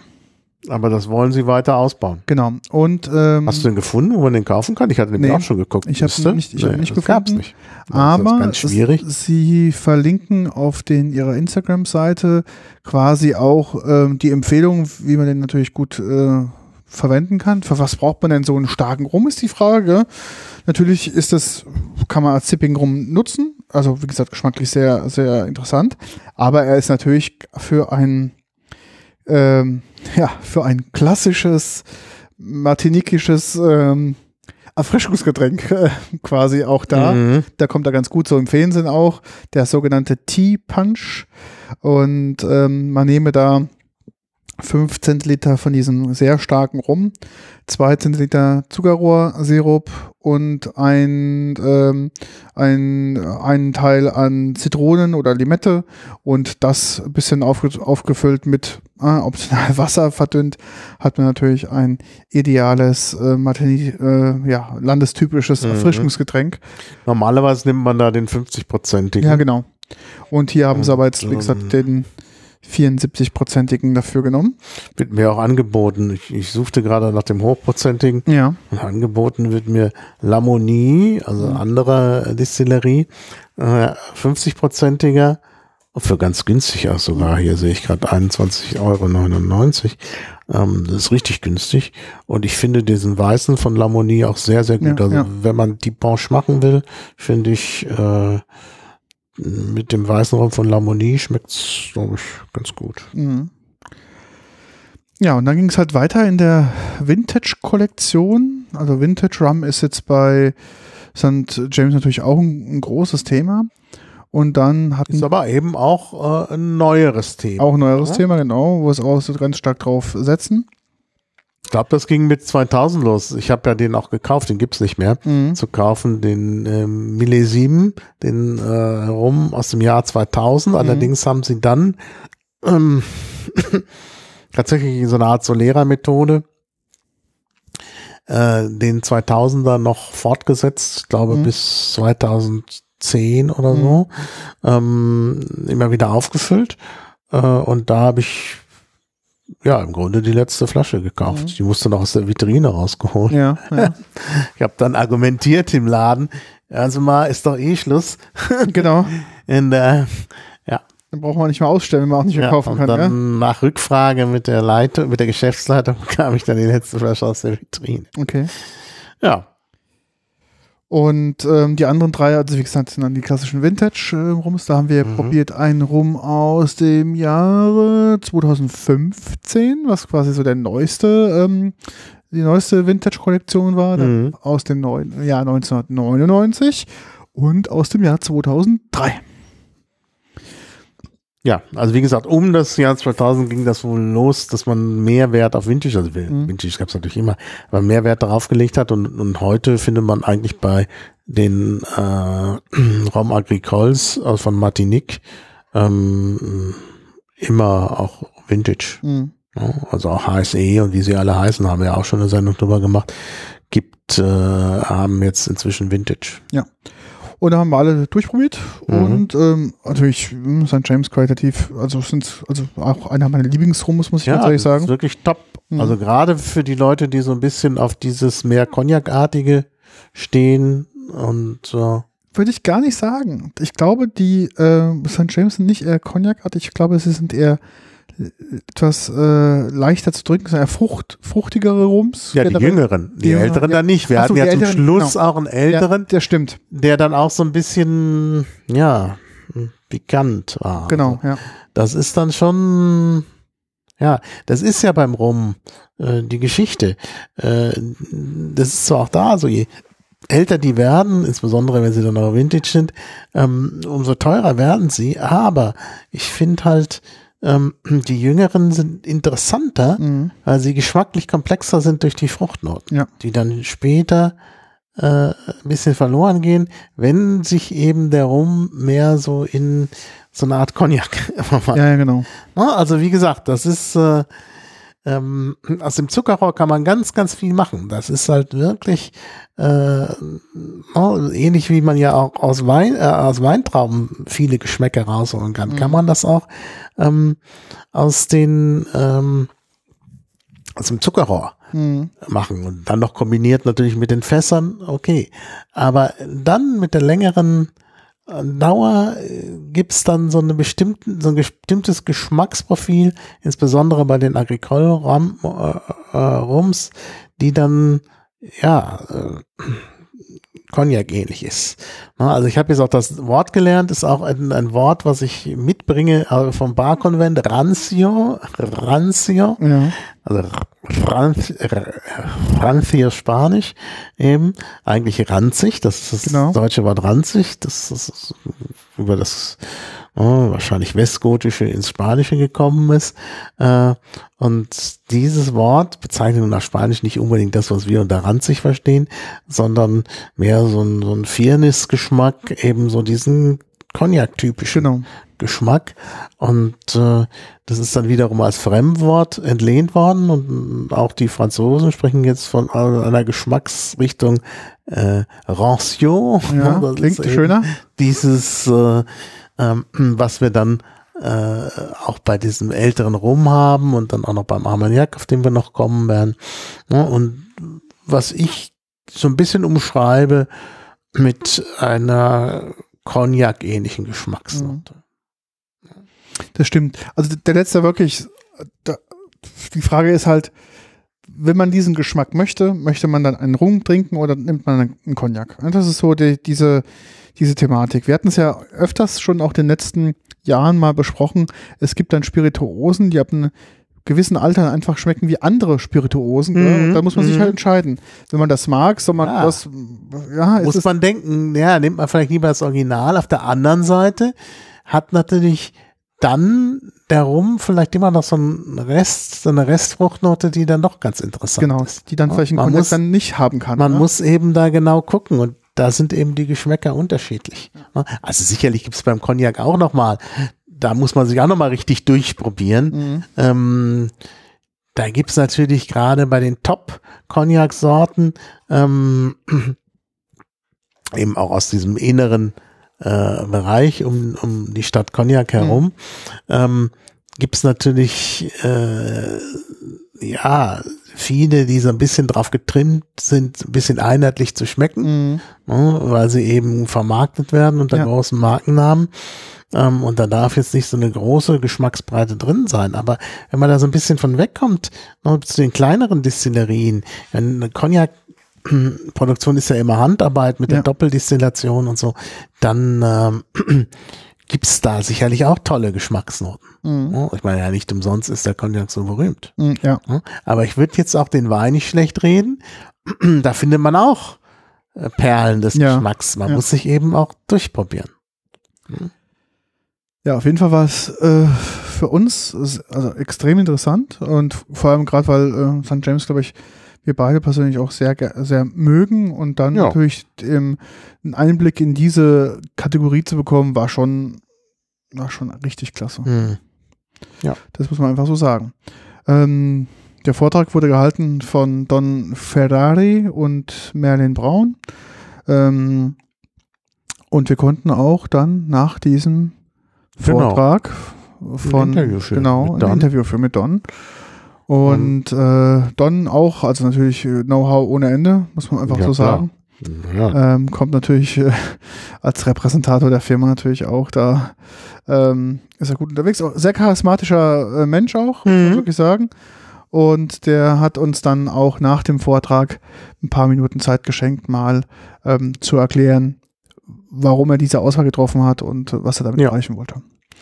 aber das wollen sie weiter ausbauen. genau. Und ähm, Hast du den gefunden, wo man den kaufen kann? Ich hatte den Nee, auch schon geguckt. ich hab Siehst du? nicht- ich hab nicht das gefunden. nicht. Das Aber ganz schwierig. es- sie verlinken auf den ihrer Instagram-Seite quasi auch ähm, die Empfehlung, wie man den natürlich gut äh, verwenden kann. Für was braucht man denn so einen starken Rum, ist die Frage. Natürlich ist das, kann man als Sipping Rum nutzen. Also wie gesagt, geschmacklich sehr, sehr interessant. Aber er ist natürlich für ein ähm, ja, für ein klassisches martinikisches ähm, Erfrischungsgetränk äh, quasi auch da. Mhm. Da kommt er ganz gut so im Fernsehen auch, der sogenannte Tea Punch. Und ähm, man nehme da 5 Zentiliter von diesem sehr starken Rum, 2 Zentiliter Zuckerrohrsirup und ein, ähm, ein, einen Teil an Zitronen oder Limette und das ein bisschen aufge aufgefüllt mit äh, optional Wasser verdünnt, hat man natürlich ein ideales äh, Martini, äh, ja, landestypisches Mhm. Erfrischungsgetränk. Normalerweise nimmt man da den 50-prozentigen. Ja, genau. Und hier haben sie aber jetzt, wie gesagt, den 74-prozentigen dafür genommen. Wird mir auch angeboten. Ich, ich suchte gerade nach dem hochprozentigen. Ja. Und angeboten wird mir Lamonie, also andere Distillerie, äh, 50-prozentiger. Und für ganz günstig auch sogar. Hier sehe ich gerade 21,99 Euro. Ähm, das ist richtig günstig. Und ich finde diesen weißen von Lamonie auch sehr, sehr gut. Ja, also ja. wenn man die Branche machen will, finde ich, äh, mit dem weißen Rum von Lamonie schmeckt's, glaube ich, ganz gut. Mhm. Ja, und dann ging es halt weiter in der Vintage-Kollektion. Also Vintage Rum ist jetzt bei St. James natürlich auch ein, ein großes Thema. Und dann hatten Ist aber eben auch äh, ein neueres Thema. auch ein neueres Ja. Thema, genau, wo es auch so ganz stark drauf setzen. Ich glaube, das ging mit 2000 los. Ich habe ja den auch gekauft, den gibt's nicht mehr. Mhm. Zu kaufen den ähm, Millesime, den äh, Rum aus dem Jahr 2000. Allerdings haben sie dann ähm, tatsächlich so eine Art Solera-Methode äh, den 2000er noch fortgesetzt, ich glaube Mhm. bis 2010 oder so, ähm, immer wieder aufgefüllt. Äh, und da habe ich ja im Grunde die letzte Flasche gekauft. Mhm. Die musste noch aus der Vitrine rausgeholt. Ja, ja. Ich habe dann argumentiert im Laden, also mal ist doch eh Schluss. genau. Und, äh, ja, Dann braucht man nicht mehr ausstellen, wenn man auch nicht mehr ja, kaufen kann. dann Ja? nach Rückfrage mit der Leitung, mit der Geschäftsleitung bekam ich dann die letzte Flasche aus der Vitrine. Okay. Ja, Und ähm, die anderen drei, also wie gesagt, sind dann die klassischen Vintage-Rums. Da haben wir Mhm. probiert einen Rum aus dem Jahre 2015, was quasi so der neueste, ähm, die neueste Vintage-Kollektion war, Mhm. aus dem neuen, Jahr 1999 und aus dem Jahr 2003. Ja, also wie gesagt, um das Jahr 2000 ging das wohl los, dass man mehr Wert auf Vintage, also Mhm. Vintage gab es natürlich immer, aber mehr Wert darauf gelegt hat und, und heute findet man eigentlich bei den äh, Raum Agricoles aus von Martinique ähm, immer auch Vintage. Mhm. Ja, also auch HSE und wie sie alle heißen, haben wir ja auch schon eine Sendung drüber gemacht, gibt, äh, haben jetzt inzwischen Vintage. Und da haben wir alle durchprobiert Mhm. und ähm, natürlich mh, St. James qualitativ, also sind also auch einer meiner Lieblingsrums, muss ich ganz ehrlich das sagen. ist wirklich top. Mhm. Also gerade für die Leute, die so ein bisschen auf dieses mehr Cognac-artige stehen und äh, Würde ich gar nicht sagen. Ich glaube, die äh, St. James sind nicht eher Cognac-artig. Ich glaube, sie sind eher etwas äh, leichter zu trinken, sind eher Frucht, fruchtigere Rums. ja, die generell. Jüngeren, die, Die Älteren ja. dann nicht. Wir Ach so, hatten ja die zum Älteren, Schluss genau. auch einen Älteren, Ja, der stimmt. der dann auch so ein bisschen, ja, pikant war. Genau, ja. Das ist dann schon, ja, das ist ja beim Rum äh, die Geschichte. Äh, das ist zwar auch da, so je älter die werden, insbesondere wenn sie dann noch Vintage sind, ähm, umso teurer werden sie. Aber ich finde halt, ähm, die Jüngeren sind interessanter, Mhm. weil sie geschmacklich komplexer sind durch die Fruchtnoten, Ja. die dann später äh, ein bisschen verloren gehen, wenn sich eben der Rum mehr so in so eine Art Cognac verwandelt. Ja, ja, genau. Also wie gesagt, das ist äh, ähm, aus dem Zuckerrohr kann man ganz, ganz viel machen. Das ist halt wirklich äh, oh, ähnlich wie man ja auch aus Wein, äh, aus Weintrauben viele Geschmäcker rausholen kann. Kann man das auch ähm, aus den ähm, aus dem Zuckerrohr Mhm. machen und dann noch kombiniert natürlich mit den Fässern, okay. Aber dann mit der längeren Dauer äh, gibt's dann so eine bestimmten, so ein bestimmtes Geschmacksprofil, insbesondere bei den Agricole-Rums, die dann ja äh, Cognac ähnlich ist. Also ich habe jetzt auch das Wort gelernt, ist auch ein, ein Wort, was ich mitbringe äh, vom Barkonvent, Rancio, Rancio, Ja. also Rancio Spanisch eben, eigentlich ranzig, das ist das Genau. deutsche Wort ranzig, das ist über das oh, wahrscheinlich Westgotische ins Spanische gekommen ist. Äh, und dieses Wort bezeichnet nach Spanisch nicht unbedingt das, was wir unter ranzig verstehen, sondern mehr so ein, so ein Firnis-Geschmack, eben so diesen Cognac-typischen Genau. Geschmack. Und äh, das ist dann wiederum als Fremdwort entlehnt worden und auch die Franzosen sprechen jetzt von einer Geschmacksrichtung äh, Rancio. Ja, Das klingt schöner. Dieses, äh, ähm, was wir dann äh, auch bei diesem älteren Rum haben und dann auch noch beim Armagnac, auf den wir noch kommen werden. Ja, und was ich so ein bisschen umschreibe mit einer Cognac-ähnlichen Geschmacksnote. Das stimmt. Also der letzte wirklich, da, die Frage ist halt, wenn man diesen Geschmack möchte, möchte man dann einen Rum trinken oder nimmt man einen Cognac? Das ist so die, diese, diese Thematik. Wir hatten es ja öfters schon auch in den letzten Jahren mal besprochen. Es gibt dann Spirituosen, die ab einem gewissen Alter einfach schmecken wie andere Spirituosen. gell? Mhm, da muss man sich mhm. halt entscheiden. Wenn man das mag, soll man Ja. das, ja, Muss man denken, ja, nimmt man vielleicht lieber das Original. Auf der anderen Seite hat natürlich dann der Rum vielleicht immer noch so einen Rest, so eine Restfruchtnote, die dann doch ganz interessant genau, ist. die dann Ja, vielleicht ein Cognac dann nicht haben kann. Man ne? muss eben da genau gucken und da sind eben die Geschmäcker unterschiedlich. Also sicherlich gibt es beim Cognac auch nochmal, da muss man sich auch nochmal richtig durchprobieren. Mhm. Ähm, da gibt's natürlich gerade bei den Top-Cognac-Sorten ähm, eben auch aus diesem inneren äh, Bereich um, um die Stadt Cognac herum, mhm. ähm, gibt's natürlich äh, ja viele, die so ein bisschen drauf getrimmt sind, ein bisschen einheitlich zu schmecken, mhm. ne, weil sie eben vermarktet werden unter ja. großen Markennamen. Ähm, und da darf jetzt nicht so eine große Geschmacksbreite drin sein. Aber wenn man da so ein bisschen von wegkommt, noch zu den kleineren Distillerien, eine Cognac Produktion ist ja immer Handarbeit mit ja. der Doppeldistillation und so, dann ähm, gibt's da sicherlich auch tolle Geschmacksnoten. Mhm. Ich meine ja nicht umsonst ist der Cognac so berühmt. Mhm, ja. Aber ich würde jetzt auch den Wein nicht schlecht reden. da findet man auch äh, Perlen des ja. Geschmacks. Man muss sich eben auch durchprobieren. Mhm. Ja, auf jeden Fall war es äh, für uns also extrem interessant und vor allem gerade, weil äh, St. James, glaube ich, wir beide persönlich auch sehr, sehr mögen und dann ja. natürlich ähm, einen Einblick in diese Kategorie zu bekommen, war schon, war schon richtig klasse. Mhm. Ja. Das muss man einfach so sagen. Ähm, der Vortrag wurde gehalten von Don Ferrari und Merlin Braun. Ähm, und wir konnten auch dann nach diesem genau. Vortrag von ein Interview genau, ein Interview für mit Don. Und äh, Don auch, also natürlich äh, Know-how ohne Ende, muss man einfach ja, so sagen. Ja. Ähm, kommt natürlich äh, als Repräsentator der Firma natürlich auch da, ähm, ist er gut unterwegs. Auch sehr charismatischer äh, Mensch auch, mhm. muss man wirklich sagen. Und der hat uns dann auch nach dem Vortrag ein paar Minuten Zeit geschenkt, mal ähm, zu erklären, warum er diese Auswahl getroffen hat und was er damit ja. erreichen wollte.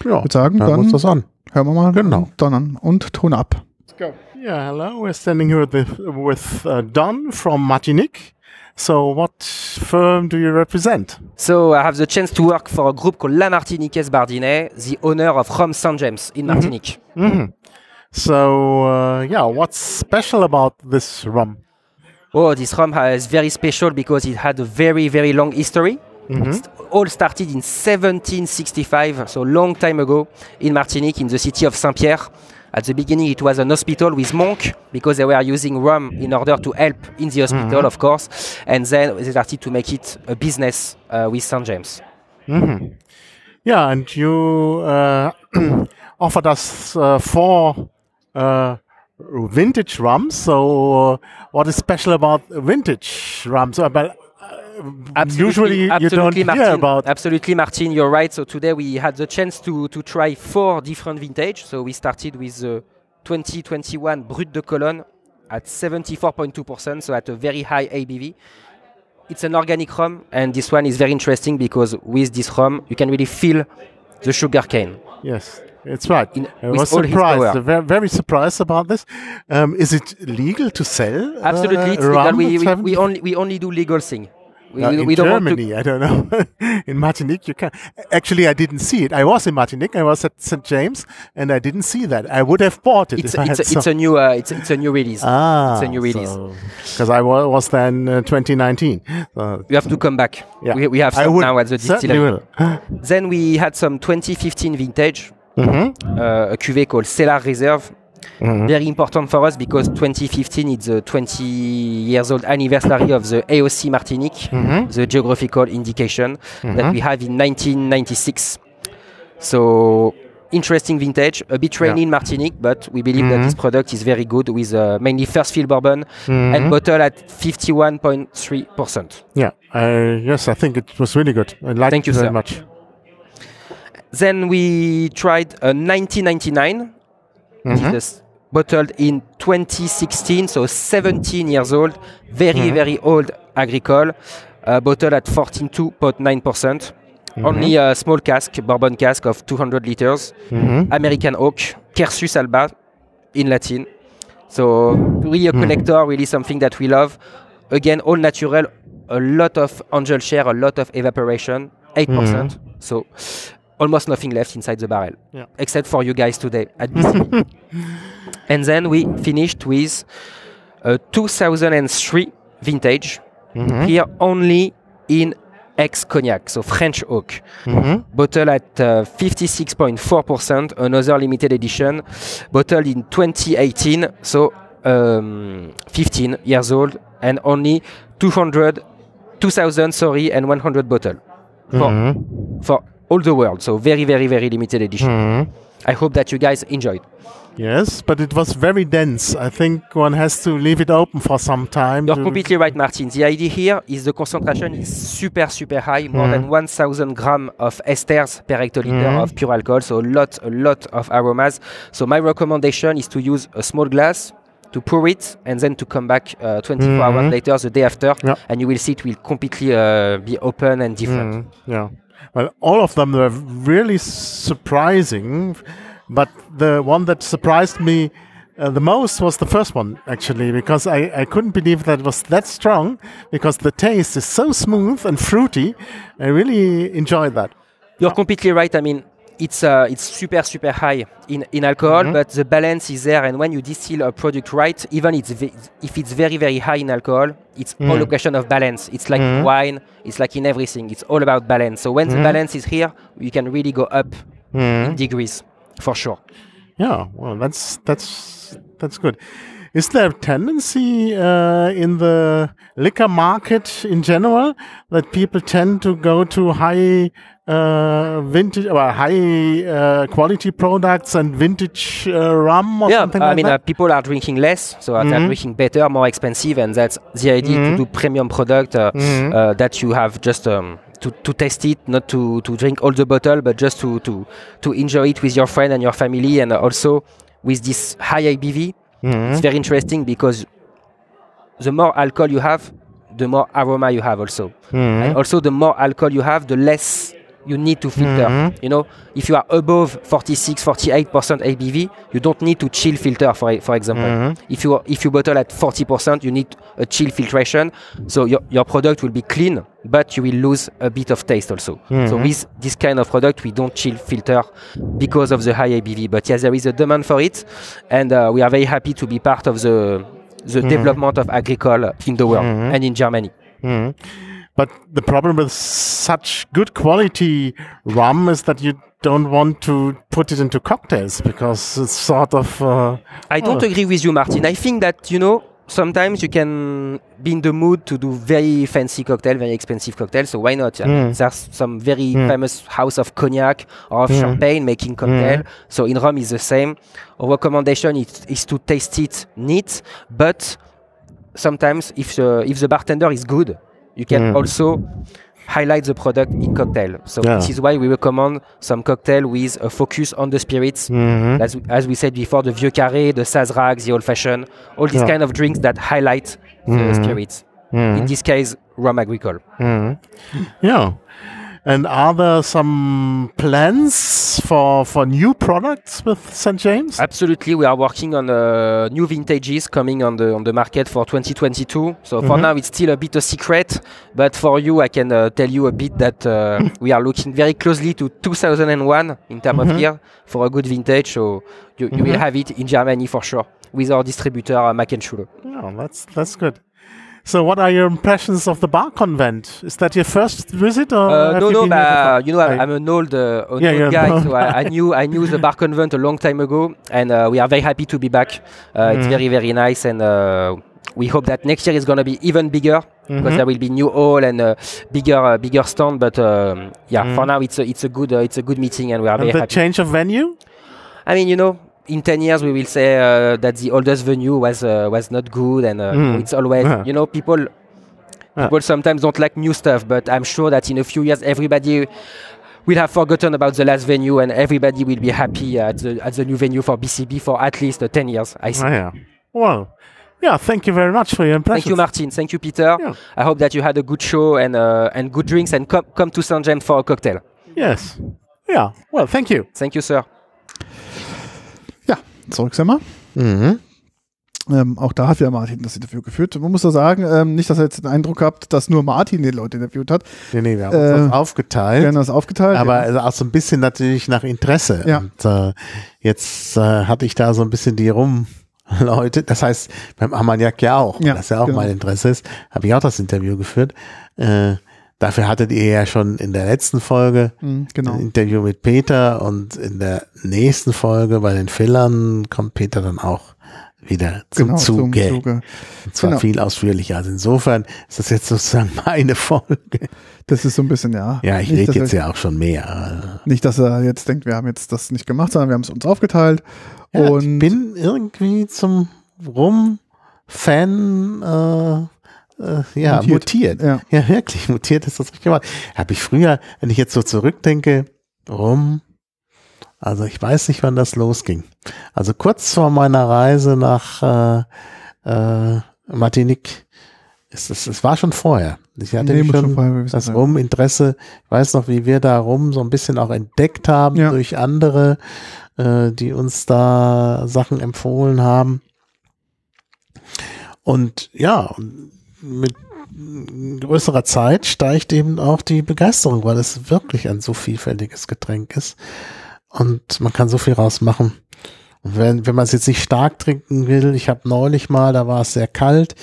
Ja, ich würde sagen, dann uns das an. hören wir mal genau. Don an und Ton ab. go. Yeah, hello. We're standing here with, with uh, Don from Martinique. So, what firm do you represent? So, I have the chance to work for a group called La Martiniquaise Bardinet, the owner of Rome Saint James in mm-hmm. Martinique. Mm -hmm. So, uh, yeah, what's special about this rum? Oh, this rum is very special because it had a very, very long history. Mm -hmm. It all started in 1765, so long time ago, in Martinique, in the city of Saint-Pierre. At the beginning, it was an hospital with monk because they were using rum in order to help in the hospital, mm-hmm. of course. And then they started to make it a business uh, with St. James. Mm-hmm. Yeah, and you uh, offered us uh, four uh, vintage rums. So, uh, what is special about vintage rums? About absolutely, usually absolutely you don't Martin, hear about. Absolutely, Martin, you're right. So today we had the chance to to try four different vintage. So we started with the 2021 Brut de Cologne at 74.2%, so at a very high ABV. It's an organic rum, and this one is very interesting because with this rum you can really feel the sugar cane. Yes. It's right. In, I was surprised, very, very surprised about this. Um, is it legal to sell? Absolutely, uh, it's legal. We, we, we, only we only do legal thing. We, uh, in we Germany, I don't know. in Martinique, you can. Actually, I didn't see it. I was in Martinique. I was at St James, and I didn't see that. I would have bought it. It's, a, it's, a, it's a, new. Uh, it's, it's a new release. Ah, it's a new release. Because I was, then uh, 2019. So you have to come back. Yeah. We, we have some now at the distillery. then we had some 2015 vintage, mm -hmm. a cuvée called Cellar Reserve Mm-hmm. Very important for us because 2015 is the 20 years old anniversary of the AOC Martinique, mm-hmm. the geographical indication mm-hmm. that we have in 1996. So interesting vintage, a bit rainy yeah. in Martinique, but we believe that this mm-hmm. product is very good with uh, mainly first fill bourbon and mm-hmm. bottle at 51.3%. Yeah, uh, yes, I think it was really good. I liked Thank you very sir. much. Then we tried a 1999 mm-hmm. Bottled in 2016, so 17 years old, very, mm-hmm. very old agricole, uh, bottled at 14.9%. Mm-hmm. Only a small cask, bourbon cask of 200 liters, mm-hmm. American oak, Quercus alba in Latin. So, really a mm-hmm. collector, really something that we love. Again, all natural, a lot of angel share, a lot of evaporation, 8%. Mm-hmm. So, almost nothing left inside the barrel, yeah. except for you guys today at BC. and then we finished with a 2003 vintage. Mm-hmm. Here only in ex cognac, so French oak. Mhm. Bottle at uh, 56.4%, another limited edition. bottle in 2018, so um, 15 years old, and only 200, 2000, sorry, and 100 bottle for, Mhm. for all the world. So very, very, very limited edition. Mhm. I hope that you guys enjoyed. Yes, but it was very dense. I think one has to leave it open for some time. You're completely right, Martin. The idea here is the concentration is super, super high, more than 1,000 gram of esters per hectoliter of pure alcohol. So a lot, a lot of aromas. So my recommendation is to use a small glass to pour it and then to come back uh, 24 hours later, the day after, Yeah. and you will see it will completely uh, be open and different. Mm, yeah. Well, all of them were really surprising, but the one that surprised me uh, the most was the first one, actually, because I, I couldn't believe that it was that strong, because the taste is so smooth and fruity. I really enjoyed that. You're completely right. I mean, it's uh, it's super super high in, in alcohol, Mm-hmm. but the balance is there. And when you distill a product right, even it's if it's very very high in alcohol, it's Mm-hmm. all a question of balance. It's like wine. It's like in everything. It's all about balance. So when Mm-hmm. the balance is here, you can really go up in degrees for sure. Yeah, well, that's that's that's good. Is there a tendency uh, in the liquor market in general that people tend to go to high uh, vintage or high uh, quality products and vintage uh, rum or yeah, something I like mean, uh, that? people are drinking less, so uh, Mm-hmm. they're drinking better, more expensive, and that's the idea to do premium product uh, Mm-hmm. uh, that you have just um, to, to test it, not to, to drink all the bottle, but just to, to to enjoy it with your friend and your family, and also with this high ABV. Mm-hmm. It's very interesting because the more alcohol you have, the more aroma you have also. Mm-hmm. And also the more alcohol you have, the less you need to filter. Mm-hmm. You know, if you are above 46, 48% ABV, you don't need to chill filter, for, for example. Mm-hmm. If you if you bottle at 40%, you need a chill filtration. So your, your product will be clean, but you will lose a bit of taste also. Mm-hmm. So with this kind of product, we don't chill filter because of the high ABV. But yes, there is a demand for it, and uh, we are very happy to be part of the the Mm-hmm. development of agricole in the world and in Germany. But the problem with such good quality rum is that you don't want to put it into cocktails because it's sort of. Uh, I don't Oh. agree with you, Martin. I think that you know sometimes you can be in the mood to do very fancy cocktail, very expensive cocktail. So why not? I mean, mm. There's some very mm. famous house of cognac or of mm. champagne making cocktail. So in rum is the same. Our recommendation is, is to taste it neat, but sometimes if the if the bartender is good, you can mm. also highlight the product in cocktail. So Yeah. this is why we recommend some cocktail with a focus on the spirits. Mm-hmm. As, as we said before, the Vieux Carré, the Sazerac, the Old Fashioned, all these Yeah. kind of drinks that highlight the mm-hmm. spirits. In mm-hmm. this case, rum agricole. yeah. And are there some plans for for new products with St James? Absolutely, we are working on uh, new vintages coming on the on the market for 2022. So for now, it's still a bit a secret, but for you, I can uh, tell you a bit that uh, we are looking very closely to 2001 in terms of year for a good vintage. So you, you will have it in Germany for sure with our distributor uh, Schuler. Yeah, that's that's good. So, what are your impressions of the bar convent? Is that your first visit, or Uh, no, you no, been but here before? uh, you know, I'm, I'm an old, uh, an Yeah, old guy, so I, I knew I knew the bar convent a long time ago, and uh, we are very happy to be back. Uh, It's Mm. very very nice, and uh, we hope that next year is going to be even bigger Mm-hmm. because there will be new hall and uh, bigger uh, bigger stand. But um, yeah, Mm. for now it's a it's a good uh, it's a good meeting, and we are And very the happy. change of venue? I mean, you know. In ten years, we will say uh, that the oldest venue was uh, was not good, and uh, Mm. it's always Yeah. you know people Yeah. people sometimes don't like new stuff. But I'm sure that in a few years, everybody will have forgotten about the last venue, and everybody will be happy at the at the new venue for BCB for at least uh, ten years. I think. Oh, yeah. Well, yeah. Thank you very much for your impressions. Thank you, Martin. Thank you, Peter. Yeah. I hope that you had a good show and uh, and good drinks, and come come to St. James for a cocktail. Yes. Yeah. Well, thank you. Thank you, sir. Ja, zurück sind wir. Mhm. Ähm, auch da hat wieder Martin das Interview geführt. Man muss da sagen, ähm, nicht, dass ihr jetzt den Eindruck habt, dass nur Martin den Leute interviewt hat. Nee, nee, wir haben Äh, uns das aufgeteilt. Wir haben das aufgeteilt. Aber ja. also auch so ein bisschen natürlich nach Interesse. Ja. Und äh, jetzt äh, hatte ich da so ein bisschen die Rum-Leute. Das heißt, beim Armagnac ja auch, Ja, das ja auch genau. mein Interesse ist, habe ich auch das Interview geführt. Äh, Dafür hattet ihr ja schon in der letzten Folge Mhm, genau. ein Interview mit Peter und in der nächsten Folge bei den Fillern kommt Peter dann auch wieder zum Genau, zum Zuge. Zuge. Und zwar Genau. viel ausführlicher. Also insofern ist das jetzt sozusagen meine Folge. Das ist so ein bisschen, ja. Ja, ich rede jetzt ja auch schon mehr. Nicht, dass er jetzt denkt, wir haben jetzt das nicht gemacht, sondern wir haben es uns aufgeteilt. Ja, ich und bin irgendwie zum Rum-Fan äh, äh, ja, Mutiert. mutiert. Ja. Ja, wirklich, mutiert ist das richtig Wort. Habe ich früher, wenn ich jetzt so zurückdenke, Rum, also ich weiß nicht, wann das losging. Also kurz vor meiner Reise nach äh, äh, Martinique, ist es, es war schon vorher. Ich hatte Nee, schon schon das. Rum-Interesse. Ich weiß noch, wie wir da rum so ein bisschen auch entdeckt haben Ja. durch andere, äh, die uns da Sachen empfohlen haben. Und ja, und mit größerer Zeit steigt eben auch die Begeisterung, weil es wirklich ein so vielfältiges Getränk ist. Und man kann so viel rausmachen. Und wenn, wenn man es jetzt nicht stark trinken will, ich habe neulich mal, da war es sehr kalt.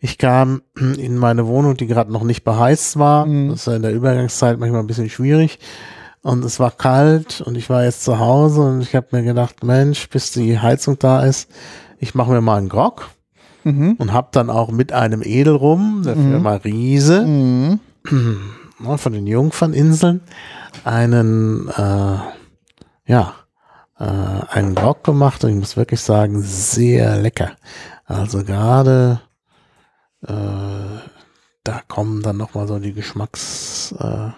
Ich kam in meine Wohnung, die gerade noch nicht beheizt war. Mhm. Das ist ja in der Übergangszeit manchmal ein bisschen schwierig. Und es war kalt und ich war jetzt zu Hause und ich habe mir gedacht, Mensch, bis die Heizung da ist, ich mache mir mal einen Grog Mhm. und habe dann auch mit einem Edelrum der Mhm. Firma Riese Mhm. ne, von den Jungferninseln einen, äh, ja, äh, einen Grog gemacht und ich muss wirklich sagen, sehr lecker. Also gerade äh, da kommen dann nochmal so die Geschmacks, äh,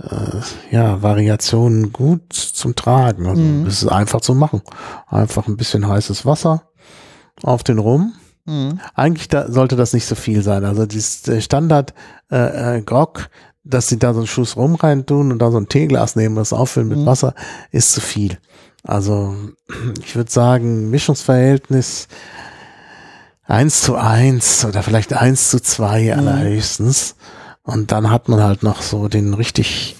äh, ja, Variationen gut zum Tragen. Also Mhm. es ist einfach zu machen. Einfach ein bisschen heißes Wasser auf den Rum. Mhm. Eigentlich da, sollte das nicht so viel sein. Also dieses der Standard äh, äh, Grog, dass sie da so einen Schuss rum rein tun und da so ein Teeglas nehmen und das auffüllen mit Mhm. Wasser, ist zu viel. Also ich würde sagen, Mischungsverhältnis eins zu eins oder vielleicht eins zu zwei Mhm. allerhöchstens. Und dann hat man halt noch so den richtig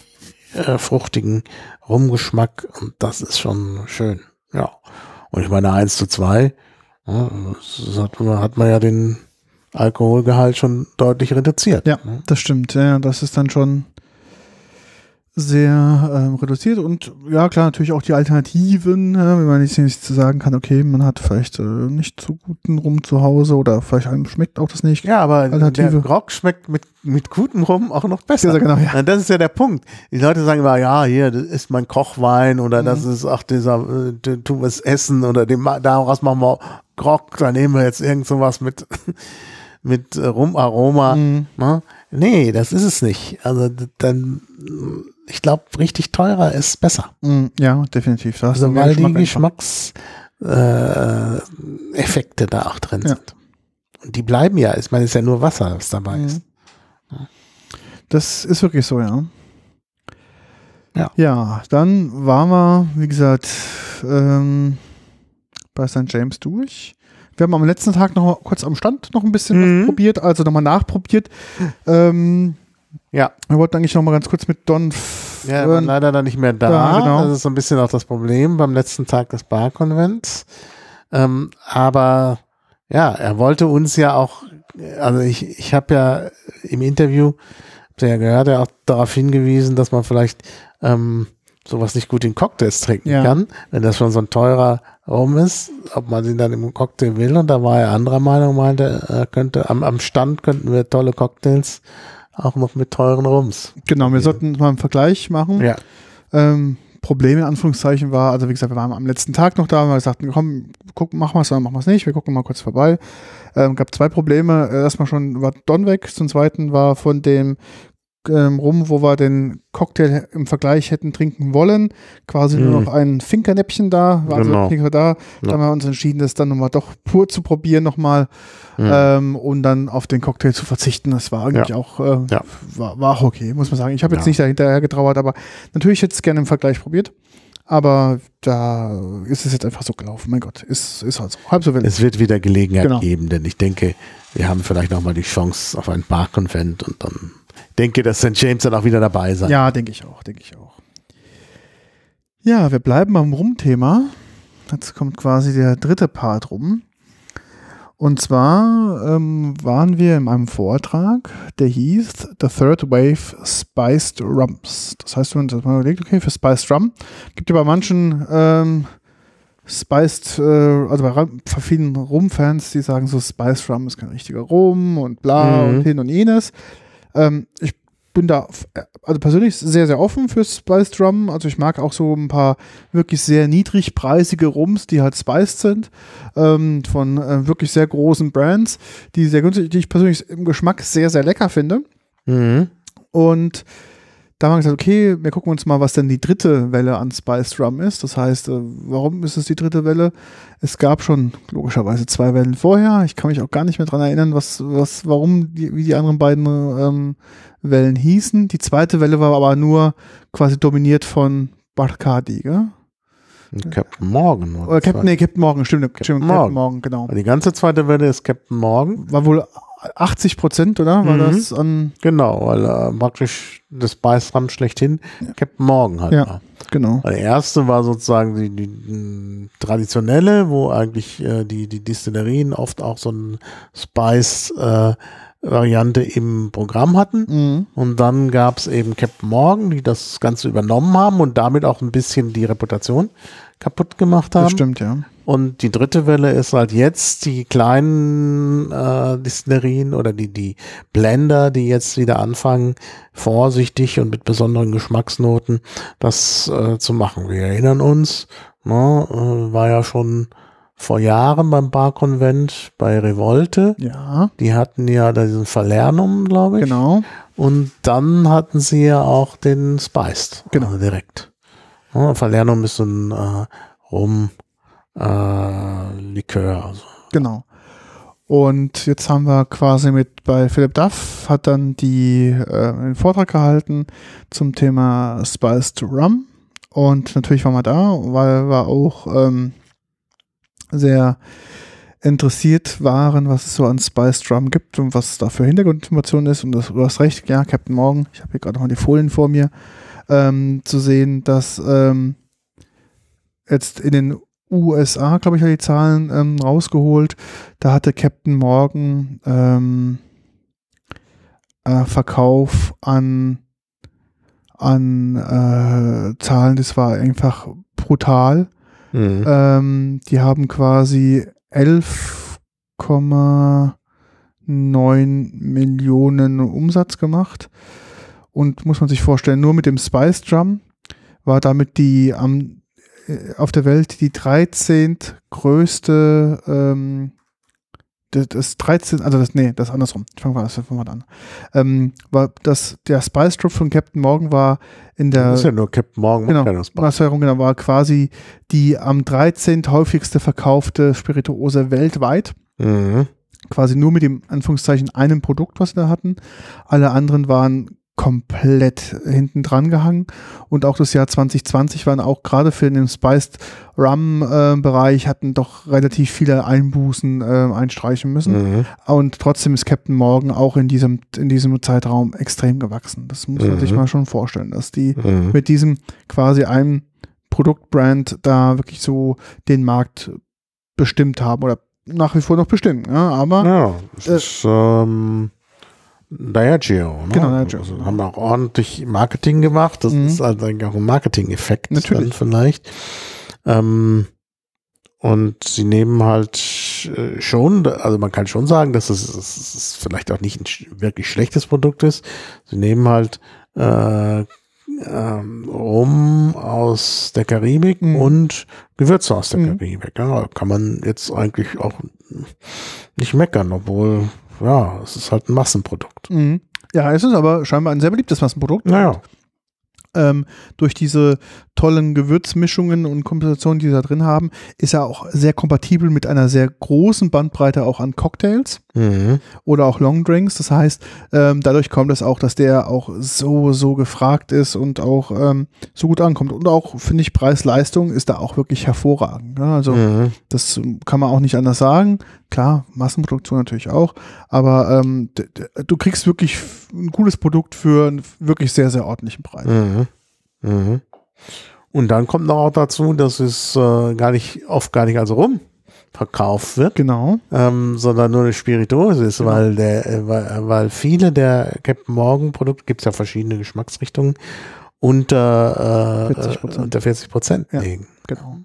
äh, fruchtigen Rumgeschmack und das ist schon schön. Ja. Und ich meine eins zu zwei ja, das hat, man, hat man ja den Alkoholgehalt schon deutlich reduziert. Ja, ne? das stimmt. Ja, das ist dann schon sehr ähm, reduziert und ja klar natürlich auch die Alternativen, ja, wenn man jetzt nicht zu sagen kann, okay, man hat vielleicht äh, nicht so guten Rum zu Hause oder vielleicht einem schmeckt auch das nicht. Ja, aber Alternative. der Grog schmeckt mit, mit gutem Rum auch noch besser. Ja, genau, ja. Das ist ja der Punkt. Die Leute sagen immer, ja, hier, das ist mein Kochwein oder das Mhm. ist auch dieser, äh, tun wir es essen oder dem, daraus machen wir Grog, da nehmen wir jetzt irgend sowas mit, mit äh, Rumaroma. Mhm. Ne? Nee, das ist es nicht. Also dann, ich glaube, richtig teurer ist besser. Mm, Ja, definitiv. Da Also weil die Geschmack einfach. Geschmackseffekte äh, da auch drin Ja. sind. Und die bleiben ja, ich meine, es ist ja nur Wasser, was dabei Mhm. ist. Das ist wirklich so, ja. Ja. Ja, dann waren wir, wie gesagt, ähm, bei St. James durch. Wir haben am letzten Tag noch mal kurz am Stand noch ein bisschen Mhm. was probiert, also nochmal nachprobiert. Ähm, Ja, wir wollten eigentlich noch mal ganz kurz mit Don F- ja war leider dann nicht mehr da. Ja, genau. Das ist so ein bisschen auch das Problem beim letzten Tag des Barkonvents. Ähm, aber ja, er wollte uns ja auch, also ich, ich habe ja im Interview, habt ihr ja gehört, er auch darauf hingewiesen, dass man vielleicht ähm, sowas nicht gut in Cocktails trinken Ja. kann, wenn das schon so ein teurer Rum ist, ob man den dann im Cocktail will. Und da war er anderer Meinung, meinte, er könnte am, am Stand könnten wir tolle Cocktails auch noch mit teuren Rums. Genau, wir sollten mal einen Vergleich machen. Ja. Ähm, Problem in Anführungszeichen war, also wie gesagt, wir waren am letzten Tag noch da, und wir sagten, komm, guck, machen wir es oder machen wir es nicht, wir gucken mal kurz vorbei. Ähm, gab zwei Probleme. Äh, Erstmal schon war Don weg, zum zweiten war von dem ähm, rum, wo wir den Cocktail im Vergleich hätten trinken wollen, quasi nur Mhm. noch ein Finkernäppchen da, war also Genau. da. Ja. Dann haben wir uns entschieden, das dann nochmal doch pur zu probieren nochmal Mhm. ähm, und dann auf den Cocktail zu verzichten. Das war eigentlich Ja. auch, äh, Ja. war, war auch okay, muss man sagen. Ich habe jetzt nicht dahinterher getrauert, aber natürlich hätte ich es gerne im Vergleich probiert. Aber da ist es jetzt einfach so gelaufen. Mein Gott, ist, ist halt so. Halb so wild. Es wird wieder Gelegenheit Genau. geben, denn ich denke, wir haben vielleicht noch mal die Chance auf ein Barkonvent und dann denke, dass St. James dann auch wieder dabei sein. Ja, denke ich auch, denke ich auch. Ja, wir bleiben beim Rum-Thema. Jetzt kommt quasi der dritte Part rum. Und zwar ähm, waren wir in einem Vortrag, der hieß The Third Wave Spiced Rums. Das heißt, wenn man mal überlegt, okay, für Spiced Rum gibt ja bei manchen ähm, Spiced, äh, also bei vielen Rum-Fans, die sagen so, Spiced Rum ist kein richtiger Rum und bla mhm. und hin und jenes. Ähm, ich bin da also persönlich sehr, sehr offen für Spiced Rum. Also ich mag auch so ein paar wirklich sehr niedrigpreisige Rums, die halt spiced sind, ähm, von äh, wirklich sehr großen Brands, die sehr günstig, die ich persönlich im Geschmack sehr, sehr lecker finde. Mhm. Und da haben wir gesagt, okay, wir gucken uns mal, was denn die dritte Welle an Spiced Rum ist. Das heißt, äh, warum ist es die dritte Welle? Es gab schon logischerweise zwei Wellen vorher. Ich kann mich auch gar nicht mehr dran erinnern, was, was, warum, die, wie die anderen beiden ähm, Wellen hießen. Die zweite Welle war aber nur quasi dominiert von Bacardi, gell? Captain Morgan. Oder Captain, nee, Captain Morgan, stimmt, Captain, stimmt, Morgan. Captain Morgan, genau. Die ganze zweite Welle ist Captain Morgan. War wohl 80 Prozent, oder? War mhm. das an. Genau, weil äh, praktisch das Beißram schlechthin ja. Captain Morgan halt ja, war. Genau. Der erste war sozusagen die, die, die traditionelle, wo eigentlich äh, die, die Distillerien oft auch so ein Spice äh, Variante im Programm hatten. Mhm. Und dann gab es eben Captain Morgan, die das Ganze übernommen haben und damit auch ein bisschen die Reputation kaputt gemacht haben. Das stimmt, ja. Und die dritte Welle ist halt jetzt die kleinen äh, Distillerien oder die, die Blender, die jetzt wieder anfangen, vorsichtig und mit besonderen Geschmacksnoten das äh, zu machen. Wir erinnern uns, ne, äh, war ja schon vor Jahren beim Barkonvent bei Revolte. Ja. Die hatten ja diesen Verlernum, glaube ich. Genau. Und dann hatten sie ja auch den Spiced. Genau. Also direkt. Ja, Verlernum ist so ein äh, Rum äh, Likör. Also. Genau. Und jetzt haben wir quasi mit bei Philipp Duff hat dann die äh, einen Vortrag gehalten zum Thema Spiced Rum. Und natürlich waren wir da, weil wir auch ähm, sehr interessiert waren, was es so an Spiced Rum gibt und was da für Hintergrundinformationen ist. Und das, du hast recht, ja, Captain Morgan, ich habe hier gerade noch mal die Folien vor mir, ähm, zu sehen, dass ähm, jetzt in den USA, glaube ich, hat die Zahlen ähm, rausgeholt. Da hatte Captain Morgan ähm, äh, Verkauf an, an äh, Zahlen, das war einfach brutal. Mhm. Ähm, die haben quasi 11,9 Millionen Umsatz gemacht. Und muss man sich vorstellen, nur mit dem Spice Drum war damit die am auf der Welt die 13. größte, ähm, das, das 13, also das, nee, das andersrum. Ich fange mal, fang mal an. Ähm, war das, der Spice Drop von Captain Morgan war in der. Das ist ja nur Captain Morgan, genau, genau, war quasi die am 13. häufigste verkaufte Spirituose weltweit. Mhm. Quasi nur mit dem Anführungszeichen einem Produkt, was sie da hatten. Alle anderen waren komplett hinten dran gehangen. Und auch das Jahr 2020 waren auch gerade für den Spiced Rum äh, Bereich hatten doch relativ viele Einbußen äh, einstreichen müssen. Mhm. Und trotzdem ist Captain Morgan auch in diesem, in diesem Zeitraum extrem gewachsen. Das muss man sich mhm. mal schon vorstellen, dass die mhm. mit diesem quasi einem Produktbrand da wirklich so den Markt bestimmt haben oder nach wie vor noch bestimmen. Ja, aber ja, es äh, ist, ähm Diageo, ne? Genau, Diageo. Also haben auch ordentlich Marketing gemacht. Das mhm. ist halt eigentlich auch ein Marketing-Effekt Natürlich. vielleicht. Ähm, und sie nehmen halt äh, schon, also man kann schon sagen, dass es, es vielleicht auch nicht ein wirklich schlechtes Produkt ist. Sie nehmen halt äh, ähm, Rum aus der Karibik mhm. und Gewürze aus der mhm. Karibik. Ja, kann man jetzt eigentlich auch nicht meckern, obwohl ja, es ist halt ein Massenprodukt. Mhm. Ja, es ist aber scheinbar ein sehr beliebtes Massenprodukt. Naja. Ähm, durch diese tollen Gewürzmischungen und Kompositionen, die sie da drin haben, ist er auch sehr kompatibel mit einer sehr großen Bandbreite auch an Cocktails mhm. oder auch Longdrinks. Das heißt, ähm, dadurch kommt es auch, dass der auch so, so gefragt ist und auch ähm, so gut ankommt. Und auch, finde ich, Preis-Leistung ist da auch wirklich hervorragend. Ne? Also, mhm. das kann man auch nicht anders sagen. Klar, Massenproduktion natürlich auch, aber ähm, du kriegst wirklich ein cooles Produkt für einen wirklich sehr, sehr ordentlichen Preis. Mhm. Mhm. Und dann kommt noch auch dazu, dass es äh, gar nicht, oft gar nicht also rum verkauft wird, Genau. ähm, sondern nur eine Spirituose ist, Genau. weil der, äh, weil, weil viele der Captain Morgan Produkte gibt es ja verschiedene Geschmacksrichtungen unter, äh, 40%. äh, unter 40 Prozent Ja. liegen. Genau.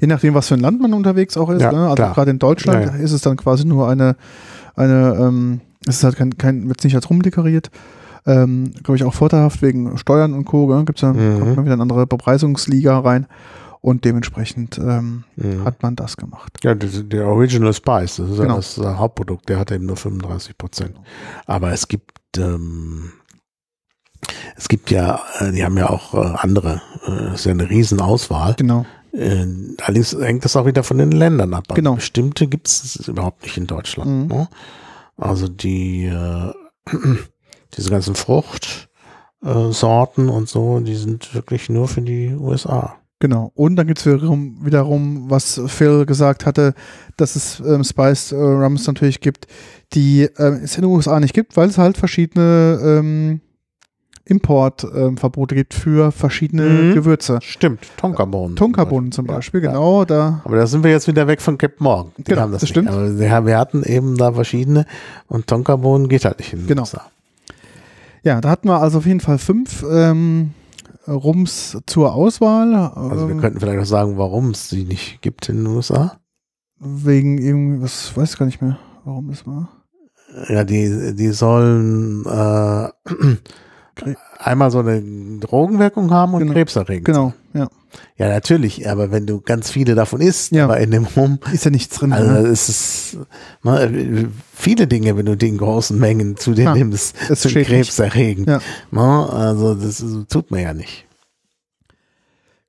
Je nachdem, was für ein Land man unterwegs auch ist. Ja, ne? Also gerade in Deutschland ja. ist es dann quasi nur eine, eine ähm, es ist halt kein, kein wird nicht als rumdeklariert. Ähm, Glaube ich auch vorteilhaft wegen Steuern und Co. Gell? Gibt's dann, Mhm. kommt wieder in eine andere Bepreisungsliga rein und dementsprechend ähm, Mhm. hat man das gemacht. Ja, das- der Original Spice, das ist ja Genau. das äh, Hauptprodukt, der hat eben nur 35 Prozent. Aber es gibt, ähm, es gibt ja, äh, die haben ja auch äh, andere, äh, ist ja eine Riesenauswahl. Genau. Äh, allerdings hängt das auch wieder von den Ländern ab. Genau. Bestimmte gibt es überhaupt nicht in Deutschland. Mhm. Ne? Also die, äh, diese ganzen Fruchtsorten äh, und so, die sind wirklich nur für die USA. Genau. Und dann gibt es wiederum, wiederum, was Phil gesagt hatte, dass es ähm, Spiced äh, Rums natürlich gibt, die ähm, es in den USA nicht gibt, weil es halt verschiedene ähm, Importverbote gibt für verschiedene Mhm. Gewürze. Stimmt, Tonkabohnen. Tonkabohnen zum Beispiel, Ja, genau. Da, Aber da sind wir jetzt wieder weg von Captain Morgan. Die Genau, das nicht. stimmt. Aber wir, hatten eben da verschiedene und Tonkabohnen geht halt nicht in den Genau. USA. ja, da hatten wir also auf jeden Fall fünf ähm, Rums zur Auswahl. Also wir ähm, könnten vielleicht auch sagen, warum es die nicht gibt in den USA. wegen irgendwas, weiß ich gar nicht mehr, warum das war. Ja, die, die sollen äh, einmal so eine Drogenwirkung haben und Genau. krebserregend. Genau, ja. Ja, natürlich, aber wenn du ganz viele davon isst, Ja. aber in dem Rum, Ist ja nichts drin. also ne? es ist ne, viele Dinge, wenn du die in großen Mengen zu dir Ja, nimmst, es sind krebserregend. Ja. Ne, also das tut man ja nicht.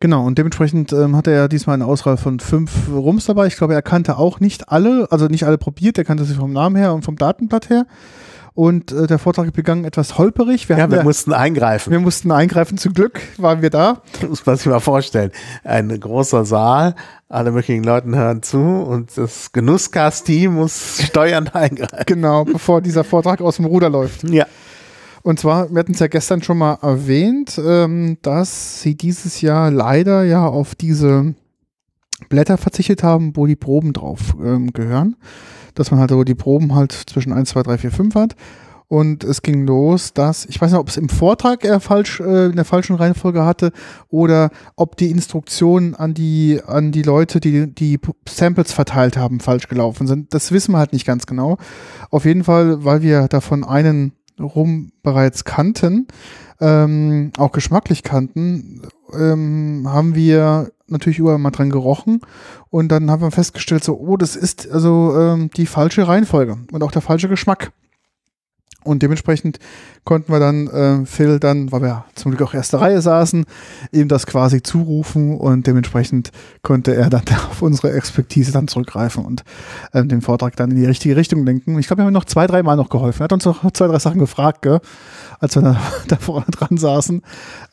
Genau, und dementsprechend ähm, hat er ja diesmal eine Auswahl von fünf Rums dabei. Ich glaube, er kannte auch nicht alle, also nicht alle probiert, er kannte sie vom Namen her und vom Datenblatt her. Und äh, der Vortrag begann etwas holperig. Wir, Ja, wir ja, mussten eingreifen. wir mussten eingreifen, zum Glück waren wir da. muss man sich mal vorstellen. Ein großer Saal, alle möglichen Leuten hören zu und das Genusscast-Team muss steuernd eingreifen. Genau, bevor dieser Vortrag aus dem Ruder läuft. Ja. Und zwar, wir hatten es ja gestern schon mal erwähnt, ähm, dass sie dieses Jahr leider ja auf diese Blätter verzichtet haben, wo die Proben drauf ähm, gehören. Dass man halt so die Proben halt zwischen 1, 2, 3, 4, 5 hat. Und es ging los, dass, ich weiß nicht, ob es im Vortrag er falsch, äh, in der falschen Reihenfolge hatte oder ob die Instruktionen an die, an die Leute, die die Samples verteilt haben, falsch gelaufen sind. Das wissen wir halt nicht ganz genau. Auf jeden Fall, weil wir davon einen Rum bereits kannten, ähm, auch geschmacklich kannten, ähm, haben wir natürlich überall mal dran gerochen und dann haben wir festgestellt, so, oh, das ist also ähm, die falsche Reihenfolge und auch der falsche Geschmack. Und dementsprechend konnten wir dann äh, Phil dann, weil wir zum Glück auch erste Reihe saßen, ihm das quasi zurufen und dementsprechend konnte er dann auf unsere Expertise dann zurückgreifen und ähm, den Vortrag dann in die richtige Richtung lenken. Ich glaube, wir haben noch zwei, drei Mal noch geholfen. Er hat uns noch zwei, drei Sachen gefragt, gell, als wir da, da vorne dran saßen.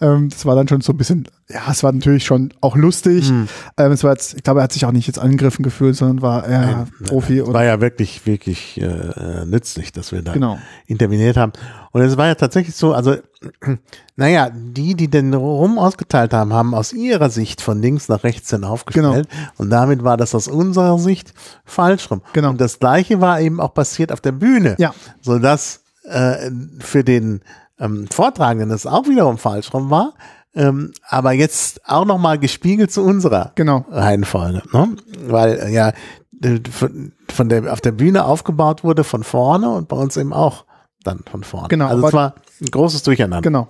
Ähm, das war dann schon so ein bisschen, ja, es war natürlich schon auch lustig. Hm. Ähm, es war jetzt, ich glaube, er hat sich auch nicht jetzt angegriffen gefühlt, sondern war eher Profi. Es Und, war ja wirklich, wirklich äh, nützlich, dass wir da genau. interveniert haben. Und es war ja tatsächlich so, also, naja, die, die den Rum ausgeteilt haben, haben aus ihrer Sicht von links nach rechts hin aufgestellt. Und damit war das aus unserer Sicht falsch rum. Genau. Und das Gleiche war eben auch passiert auf der Bühne. Ja. Sodass äh, für den ähm, Vortragenden das auch wiederum falsch rum war. Ähm, aber jetzt auch nochmal gespiegelt zu unserer Genau. Reihenfolge, ne? Weil äh, ja von, der auf der Bühne aufgebaut wurde von vorne und bei uns eben auch dann von vorne. Genau, Also es war ein großes Durcheinander. Genau.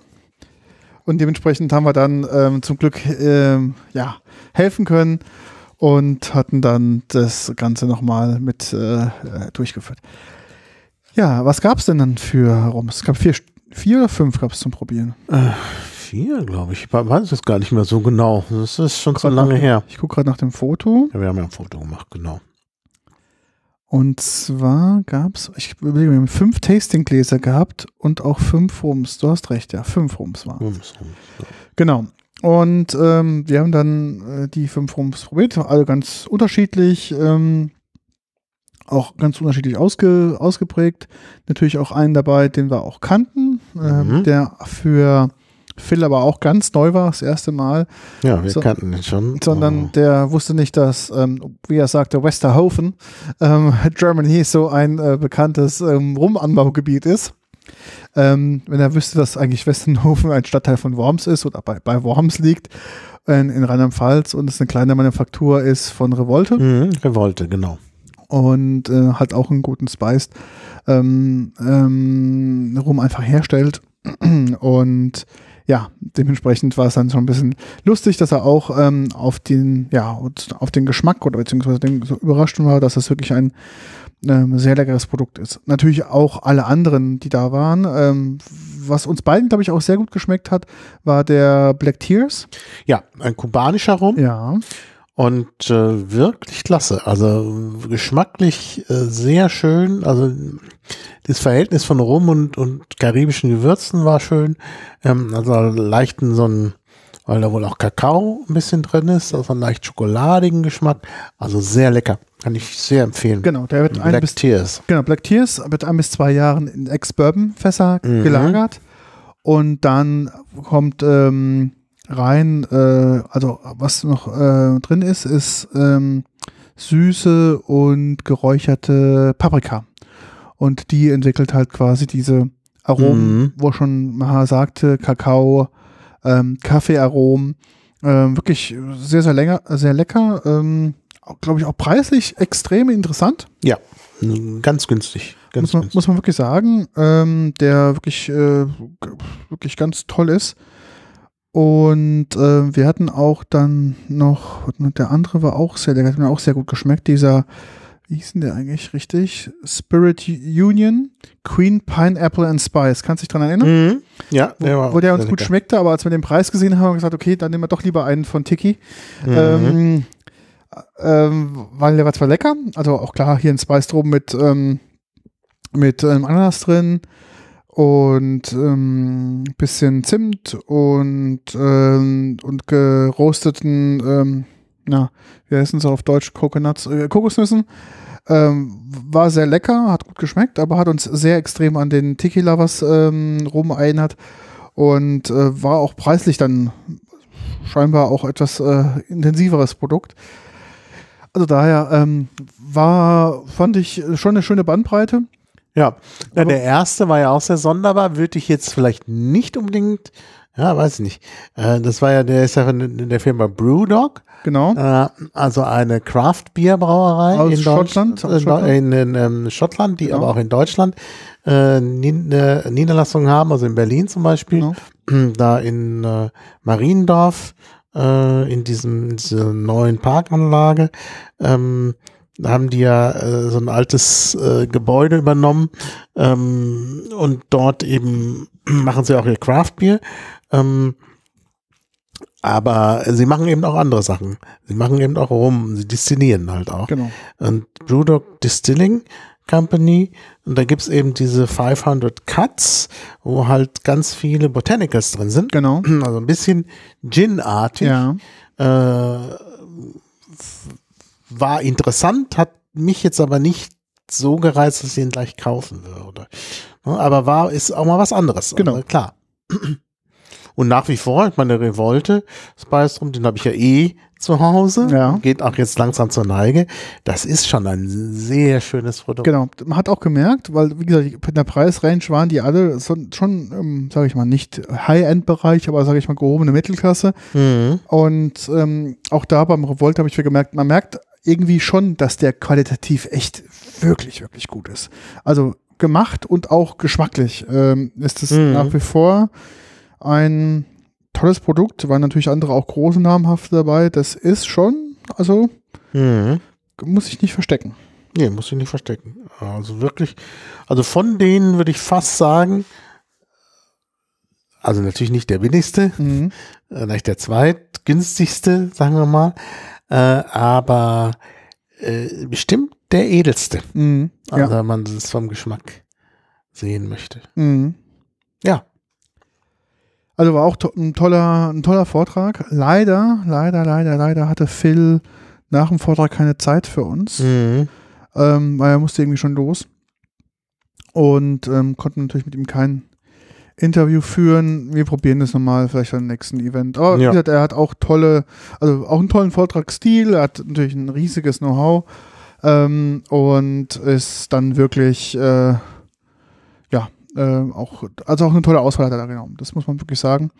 Und dementsprechend haben wir dann ähm, zum Glück ähm, ja, helfen können und hatten dann das Ganze nochmal mit äh, durchgeführt. Ja, was gab es denn dann für Rums? Es gab vier, vier oder fünf gab es zum Probieren. Vier, glaube ich. Ich weiß es gar nicht mehr so genau. Das ist schon so lange nach, her. Ich gucke gerade nach dem Foto. Ja, wir haben ja ein Foto gemacht, genau. Und zwar gab es, ich überlege, wir haben fünf Tastinggläser gehabt und auch fünf Rums. Du hast recht, ja, fünf Rums waren. Rums, Rums, ja. Genau. Und ähm, wir haben dann äh, die fünf Rums probiert, alle ganz unterschiedlich, ähm, auch ganz unterschiedlich ausge, ausgeprägt. Natürlich auch einen dabei, den wir auch kannten, ähm, Mhm. der für Phil aber auch ganz neu war, das erste Mal. Ja, wir So- kannten ihn schon. sondern Oh. der wusste nicht, dass, ähm, wie er sagte, Westerhofen, ähm, Germany so ein äh, bekanntes ähm, Rumanbaugebiet ist. Ähm, wenn er wüsste, dass eigentlich Westerhofen ein Stadtteil von Worms ist oder bei, bei Worms liegt, in, in Rheinland-Pfalz und es eine kleine Manufaktur ist von Revolte Mhm, Revolte, genau. Und äh, hat auch einen guten Spice ähm, ähm, Rum einfach herstellt. Und ja, dementsprechend war es dann schon ein bisschen lustig, dass er auch ähm, auf den, ja, auf den Geschmack oder beziehungsweise den, so überrascht war, dass es wirklich ein ähm, sehr leckeres Produkt ist. Natürlich auch alle anderen, die da waren. Ähm, was uns beiden, glaube ich, auch sehr gut geschmeckt hat, war der Black Tears. Ja, ein kubanischer Rum Ja. Und äh, wirklich klasse. Also geschmacklich äh, sehr schön. Also das Verhältnis von Rum und, und karibischen Gewürzen war schön. Ähm, also leichten so ein, weil da wohl auch Kakao ein bisschen drin ist, also einen leicht schokoladigen Geschmack. Also sehr lecker. Kann ich sehr empfehlen. Genau, der wird ein Black bis Tears. Genau, Black Tears wird ein bis zwei Jahren in Ex-Bourbon-Fässer Mhm. gelagert. Und dann kommt ähm, rein, äh, also was noch äh, drin ist, ist ähm, süße und geräucherte Paprika. Und die entwickelt halt quasi diese Aromen, Mhm. wo schon Maha sagte, Kakao, ähm, Kaffeearomen. Ähm, wirklich sehr, sehr, länger, sehr lecker. Ähm, Glaube ich auch preislich extrem interessant Ja, ganz günstig. Ganz muss man, günstig. muss man wirklich sagen, ähm, der wirklich, äh, wirklich ganz toll ist. Und äh, wir hatten auch dann noch, der andere war auch sehr, der hat mir auch sehr gut geschmeckt, dieser, wie hieß denn der eigentlich richtig? Spirit Union, Queen Pineapple and Spice. Kannst du dich dran erinnern? Mhm. Ja, der war Wo der auch uns gut lecker. schmeckte, aber als wir den Preis gesehen haben, haben wir gesagt, okay, dann nehmen wir doch lieber einen von Tiki. Mhm. Ähm, ähm, weil der war zwar lecker, also auch klar hier ein Spice drum mit, ähm, mit ähm, Ananas drin und ähm, bisschen Zimt und, ähm, und gerosteten, ähm, na, wie heißen sie auf Deutsch, Coconuts, äh, Kokosnüssen. Ähm, war sehr lecker, hat gut geschmeckt, aber hat uns sehr extrem an den Tiki-Lovers ähm, rum erinnert und äh, war auch preislich dann scheinbar auch etwas äh, intensiveres Produkt. Also daher ähm, war, fand ich schon eine schöne Bandbreite. Ja, Aber- der erste war ja auch sehr sonderbar, würde ich jetzt vielleicht nicht unbedingt, ja, weiß ich nicht. Äh, das war ja, der ist ja in der Firma Brewdog, Genau. äh, also eine Craft-Bier-Brauerei Aus in Schottland, Deutschland, Schottland. in, in ähm, Schottland, die Genau. aber auch in Deutschland äh, Niederlassungen haben, also in Berlin zum Beispiel, Genau. da in äh, Mariendorf, in diesem in dieser neuen Parkanlage. Ähm, haben die ja äh, so ein altes äh, Gebäude übernommen ähm, und dort eben machen sie auch ihr Craftbier. Ähm, aber sie machen eben auch andere Sachen. Sie machen eben auch rum, sie destillieren halt auch. Genau. Und Brewdog Distilling Company. Und da gibt's eben diese 500 Cuts, wo halt ganz viele Botanicals drin sind. Genau. Also ein bisschen Gin-artig. Ja. Äh, war interessant, hat mich jetzt aber nicht so gereizt, dass ich ihn gleich kaufen würde. Ne, Aber war, ist auch mal was anderes. Genau. Also klar. Und nach wie vor, meine, Revolte, Spice Rum, den habe ich ja eh zu Hause. Ja. Geht auch jetzt langsam zur Neige. Das ist schon ein sehr schönes Produkt. Genau. Man hat auch gemerkt, weil, wie gesagt, in der Preisrange waren die alle so, schon, ähm, sage ich mal, nicht High-End-Bereich, aber sage ich mal, gehobene Mittelklasse. Mhm. Und ähm, auch da beim Revolt habe ich gemerkt, man merkt irgendwie schon, dass der qualitativ echt wirklich, wirklich gut ist. Also gemacht und auch geschmacklich ähm, ist es Mhm. nach wie vor ein tolles Produkt, waren natürlich andere auch große namhafte dabei. Das ist schon, also Mhm. muss ich nicht verstecken. Nee, muss ich nicht verstecken. Also wirklich, also von denen würde ich fast sagen, also natürlich nicht der billigste, Mhm. äh, vielleicht der zweitgünstigste, sagen wir mal, äh, aber äh, bestimmt der edelste, Mhm. also Ja. wenn man es vom Geschmack sehen möchte. Mhm. Ja. Also war auch to ein toller, ein toller Vortrag. Leider, leider, leider, leider hatte Phil nach dem Vortrag keine Zeit für uns, Mhm. ähm, weil er musste irgendwie schon los und ähm, konnten natürlich mit ihm kein Interview führen. Wir probieren das nochmal, vielleicht beim nächsten Event. Aber wie Ja. gesagt, er hat auch tolle, also auch einen tollen Vortragsstil, er hat natürlich ein riesiges Know-how ähm, und ist dann wirklich, äh, ja, äh, auch, also auch eine tolle Auswahl hat er da genommen. Das muss man wirklich sagen.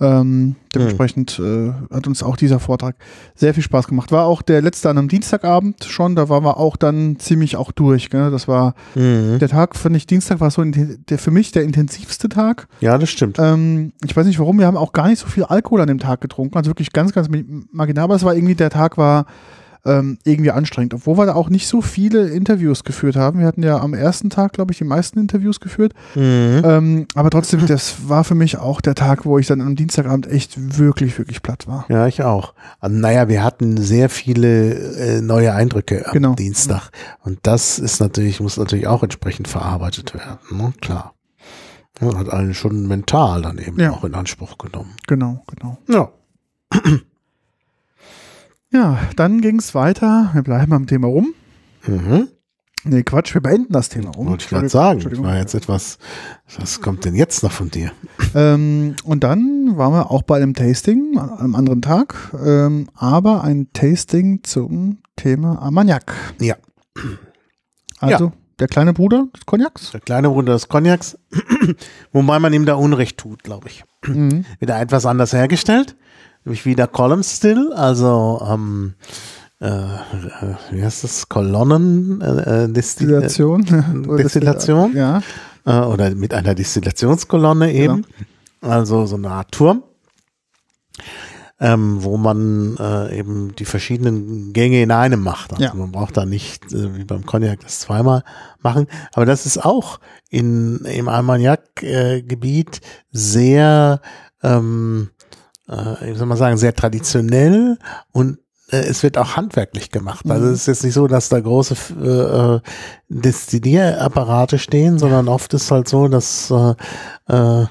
Ähm, dementsprechend äh, hat uns auch dieser Vortrag sehr viel Spaß gemacht. War auch der letzte an einem Dienstagabend schon, da waren wir auch dann ziemlich auch durch. Gell? Das war Mhm. der Tag, finde ich, Dienstag war so der für mich der intensivste Tag. Ja, das stimmt. Ähm, ich weiß nicht warum, wir haben auch gar nicht so viel Alkohol an dem Tag getrunken, also wirklich ganz, ganz marginal, aber es war irgendwie, der Tag war ähm, irgendwie anstrengend, obwohl wir da auch nicht so viele Interviews geführt haben. Wir hatten ja am ersten Tag, glaube ich, die meisten Interviews geführt, Mhm. ähm, aber trotzdem, das war für mich auch der Tag, wo ich dann am Dienstagabend echt wirklich, wirklich platt war. Ja, ich auch. Also, naja, wir hatten sehr viele äh, neue Eindrücke am Genau. Dienstag. Und das ist natürlich, muss natürlich auch entsprechend verarbeitet werden. Ne? Klar. Ja, hat einen schon mental dann eben Ja. auch in Anspruch genommen. Genau, genau. Ja. Ja, dann ging es weiter. Wir bleiben am Thema rum. Mhm. Nee, Quatsch, wir beenden das Thema rum. Wollte ich gerade sagen. Das Entschuldigung. war jetzt etwas, was kommt denn jetzt noch von dir? Ähm, und dann waren wir auch bei einem Tasting an einem anderen Tag, ähm, aber ein Tasting zum Thema Armagnac. Ja. Also der kleine Bruder des Cognacs. Der kleine Bruder des Cognacs, wobei man ihm da Unrecht tut, glaube ich. Mhm. Wieder etwas anders hergestellt, nämlich wieder Column Still, also ähm, äh, äh, wie heißt das? Kolonnen äh, äh, Destil Destillation. Oder Destillation? Ja. äh, oder mit einer Destillationskolonne eben, also so eine Art Turm, ähm, wo man äh, eben die verschiedenen Gänge in einem macht. Also Ja. man braucht da nicht äh, wie beim Cognac das zweimal machen, aber das ist auch in im Armagnac-Gebiet sehr, ähm, äh, wie soll man sagen, sehr traditionell und äh, es wird auch handwerklich gemacht. Also Mhm. es ist jetzt nicht so, dass da große äh, äh, Destillierapparate stehen, sondern oft ist halt so, dass äh, äh,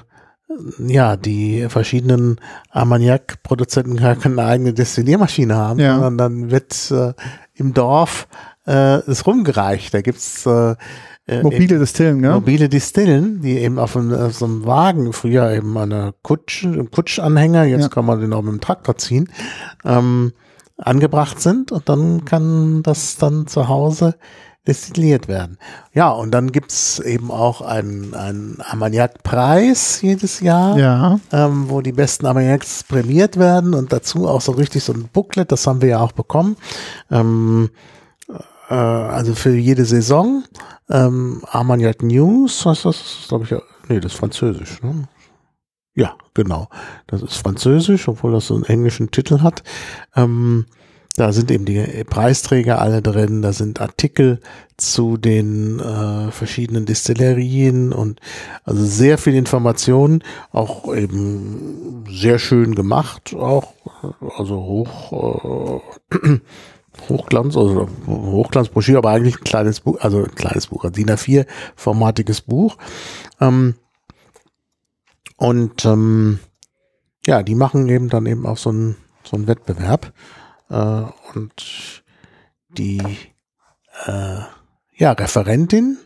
ja die verschiedenen Armagnac-Produzenten gar keine eigene Destilliermaschine haben, Ja. sondern dann wird äh, im Dorf äh, es rumgereicht. Da gibt's äh, äh, Mobile Destillen, ja. mobile Distillen, die eben auf, einem, auf so einem Wagen, früher eben an einer Kutsche, einem Kutschanhänger, jetzt Ja. kann man den auch mit dem Traktor ziehen, ähm, angebracht sind und dann kann das dann zu Hause destilliert werden. Ja, und dann gibt's eben auch einen, einen Armagnac-Preis jedes Jahr Ja. ähm, wo die besten Armagnacs prämiert werden und dazu auch so richtig so ein Booklet, das haben wir ja auch bekommen. Ähm, äh, also für jede Saison. Ähm, Armagnac News, heißt das, glaube ich, nee, das ist französisch, ne? Ja, genau. Das ist französisch, obwohl das so einen englischen Titel hat. Ähm, da sind eben die Preisträger alle drin, da sind Artikel zu den äh, verschiedenen Destillerien und also sehr viel Informationen, auch eben sehr schön gemacht, auch also hoch äh, Hochglanz, also Hochglanzbroschüre, aber eigentlich ein kleines Buch, also ein kleines Buch, ein DIN A4-formatiges Buch. Ähm, und ähm, ja, die machen eben dann eben auch so einen so Wettbewerb. Äh, und die äh, ja, Referentin,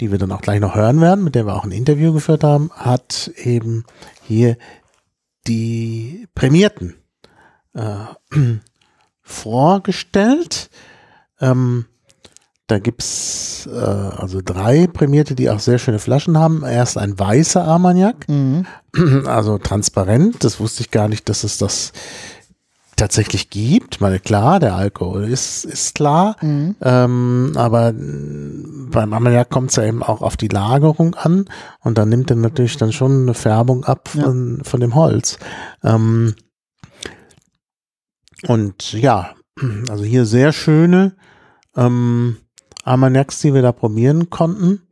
die wir dann auch gleich noch hören werden, mit der wir auch ein Interview geführt haben, hat eben hier die Prämierten äh, vorgestellt. Ähm, da gibt's äh, also drei Prämierte, die auch sehr schöne Flaschen haben. Erst ein weißer Armagnac, Mhm. also transparent. Das wusste ich gar nicht, dass es das tatsächlich gibt. Meine, klar, der Alkohol ist, ist klar. Mhm. Ähm, aber beim Armagnac kommt es ja eben auch auf die Lagerung an und dann nimmt er natürlich dann schon eine Färbung ab von, von dem Holz. Ähm, und ja, also hier sehr schöne ähm, Armagnacs, die wir da probieren konnten.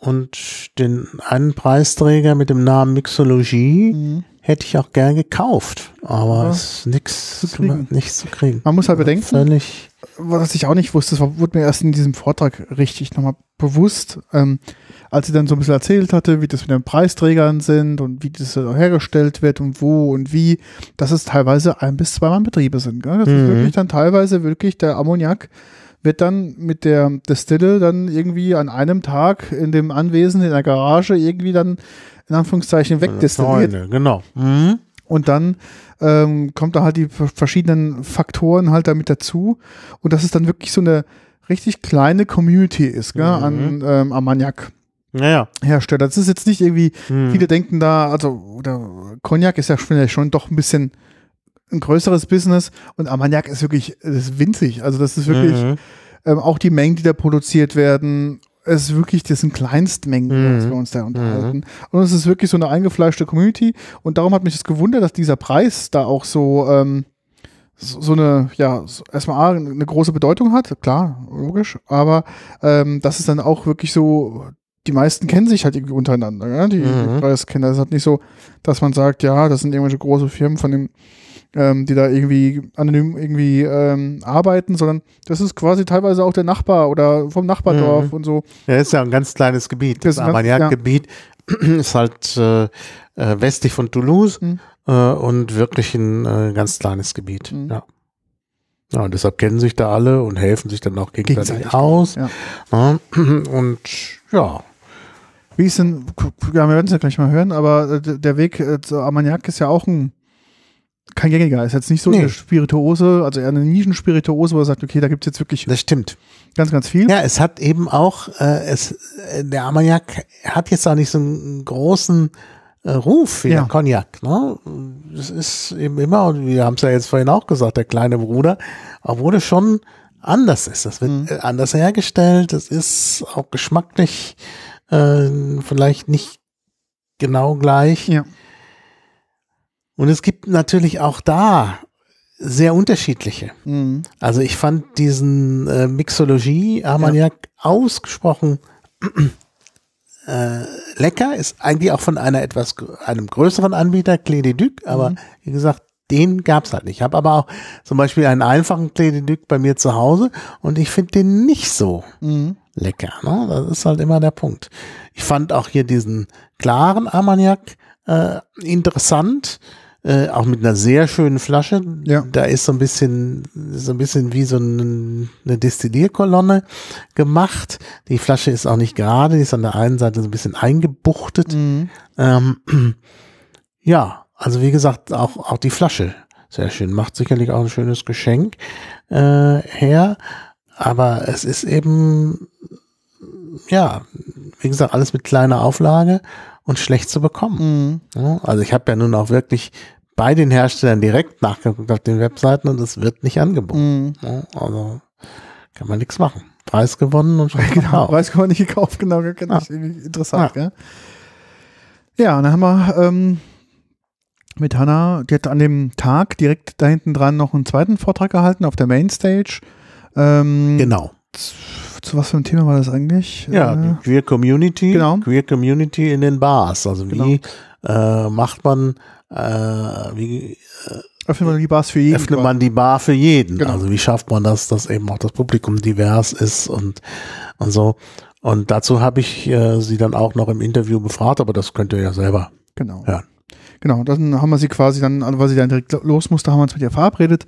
Und den einen Preisträger mit dem Namen Mixologie Mhm. hätte ich auch gern gekauft, aber Ja, es ist nichts zu kriegen. nichts zu kriegen. Man muss halt bedenken, Völlig. was ich auch nicht wusste, das wurde mir erst in diesem Vortrag richtig nochmal bewusst, ähm, als sie dann so ein bisschen erzählt hatte, wie das mit den Preisträgern sind und wie das hergestellt wird und wo und wie, dass es teilweise ein bis zweimal Betriebe sind. Gell? Das ist Mhm. wirklich dann teilweise wirklich der Ammoniak wird dann mit der Destille dann irgendwie an einem Tag in dem Anwesen in der Garage irgendwie dann in Anführungszeichen wegdestilliert. Freunde, genau. Mhm. Und dann ähm, kommt da halt die verschiedenen Faktoren halt damit dazu. Und dass es dann wirklich so eine richtig kleine Community ist, gell, an ähm, Armagnac. Naja. Hersteller. Das ist jetzt nicht irgendwie, Mhm. viele denken da, also, oder Cognac ist ja schon, schon doch ein bisschen ein größeres Business und Armagnac ist wirklich, das ist winzig. Also das ist wirklich, Mhm. ähm, auch die Mengen, die da produziert werden, es ist wirklich, das sind Kleinstmengen, Mhm. was wir uns da unterhalten. Und es ist wirklich so eine eingefleischte Community und darum hat mich das gewundert, dass dieser Preis da auch so, ähm, so, eine, ja, erstmal A, eine große Bedeutung hat, klar, logisch, aber ähm, dass es dann auch wirklich so, die meisten kennen sich halt irgendwie untereinander, ja, die, Mhm. die Preiskenner. Es ist halt nicht so, dass man sagt, ja, das sind irgendwelche große Firmen von dem, ähm, die da irgendwie anonym irgendwie ähm, arbeiten, sondern das ist quasi teilweise auch der Nachbar oder vom Nachbardorf Mhm. und so. Ja, ist ja ein ganz kleines Gebiet. Das Das, Armagnac-Gebiet ist halt äh, äh, westlich von Toulouse Mhm. äh, und wirklich ein äh, ganz kleines Gebiet. Mhm. Ja. Ja, und deshalb kennen sich da alle und helfen sich dann auch gegenseitig, Gegenseitig, aus. ja. Ja. Und ja, Wie ist denn, ja, wir werden es ja gleich mal hören, aber äh, der Weg äh, zu Armagnac ist ja auch ein kein gängiger. Ist jetzt nicht so Nee. eine Spirituose, also eher eine Nischenspirituose, wo er sagt, okay, da gibt es jetzt wirklich das stimmt. ganz, ganz viel. Ja, es hat eben auch, äh, es, äh, der Armagnac hat jetzt auch nicht so einen großen äh, Ruf wie Ja. der Cognac. Ne? Das ist eben immer, und wir haben es ja jetzt vorhin auch gesagt, der kleine Bruder, obwohl es schon anders ist. Das wird Mhm. anders hergestellt, das ist auch geschmacklich äh, vielleicht nicht genau gleich. Ja. Und es gibt natürlich auch da sehr unterschiedliche. Mhm. Also ich fand diesen äh, Mixologie Armagnac ausgesprochen äh, lecker. Ist eigentlich auch von einer etwas einem größeren Anbieter, Clé de Duc, aber wie gesagt, den gab's halt nicht. Ich habe aber auch zum Beispiel einen einfachen Clé de Duc bei mir zu Hause und ich finde den nicht so Mhm. Lecker. Ne? Das ist halt immer der Punkt. Ich fand auch hier diesen klaren Armagnac äh, interessant, äh, auch mit einer sehr schönen Flasche. Ja. Da ist so ein bisschen, so ein bisschen wie so ein, eine Destillierkolonne gemacht. Die Flasche ist auch nicht gerade, die ist an der einen Seite so ein bisschen eingebuchtet. Mhm. Ähm, ja, also wie gesagt, auch, auch die Flasche. Sehr schön. Macht sicherlich auch ein schönes Geschenk äh, her. Aber es ist eben, ja, wie gesagt, alles mit kleiner Auflage und schlecht zu bekommen. Mhm. Ja, also ich habe ja nun auch wirklich bei den Herstellern direkt nachgeguckt auf den Webseiten und es wird nicht angeboten. Mhm. Ja, also kann man nichts machen. Preis gewonnen und schon Genau. Preis man nicht gekauft, genau, genau. Ja. interessant, ja. Ja, und dann haben wir ähm, mit Hanna, die hat an dem Tag direkt da hinten dran noch einen zweiten Vortrag gehalten auf der Mainstage. Ähm, Genau. Zu was für ein Thema war das eigentlich? Ja, Äh, Queer Community, Genau. Queer Community in den Bars. Also Genau. wie äh, macht man, äh, wie öffnet man die Bars für jeden. öffnet man die Bar für jeden? Genau. Also wie schafft man das, dass eben auch das Publikum divers ist und und so. Und dazu habe ich äh, sie dann auch noch im Interview befragt, aber das könnt ihr ja selber Genau. hören. Genau, dann haben wir sie quasi dann, also weil sie dann direkt los musste, haben wir uns mit ihr verabredet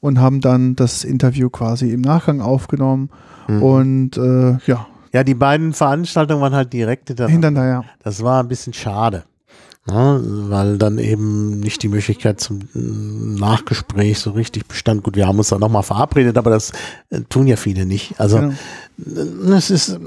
und haben dann das Interview quasi im Nachgang aufgenommen. Mhm. Und äh, ja, Ja, die beiden Veranstaltungen waren halt direkt hintereinander. hintereinander, ja. Das war ein bisschen schade. Ja, weil dann eben nicht die Möglichkeit zum mm, Nachgespräch so richtig bestand. Gut, wir haben uns dann nochmal verabredet, aber das äh, tun ja viele nicht. Also Genau. äh, es ist, äh,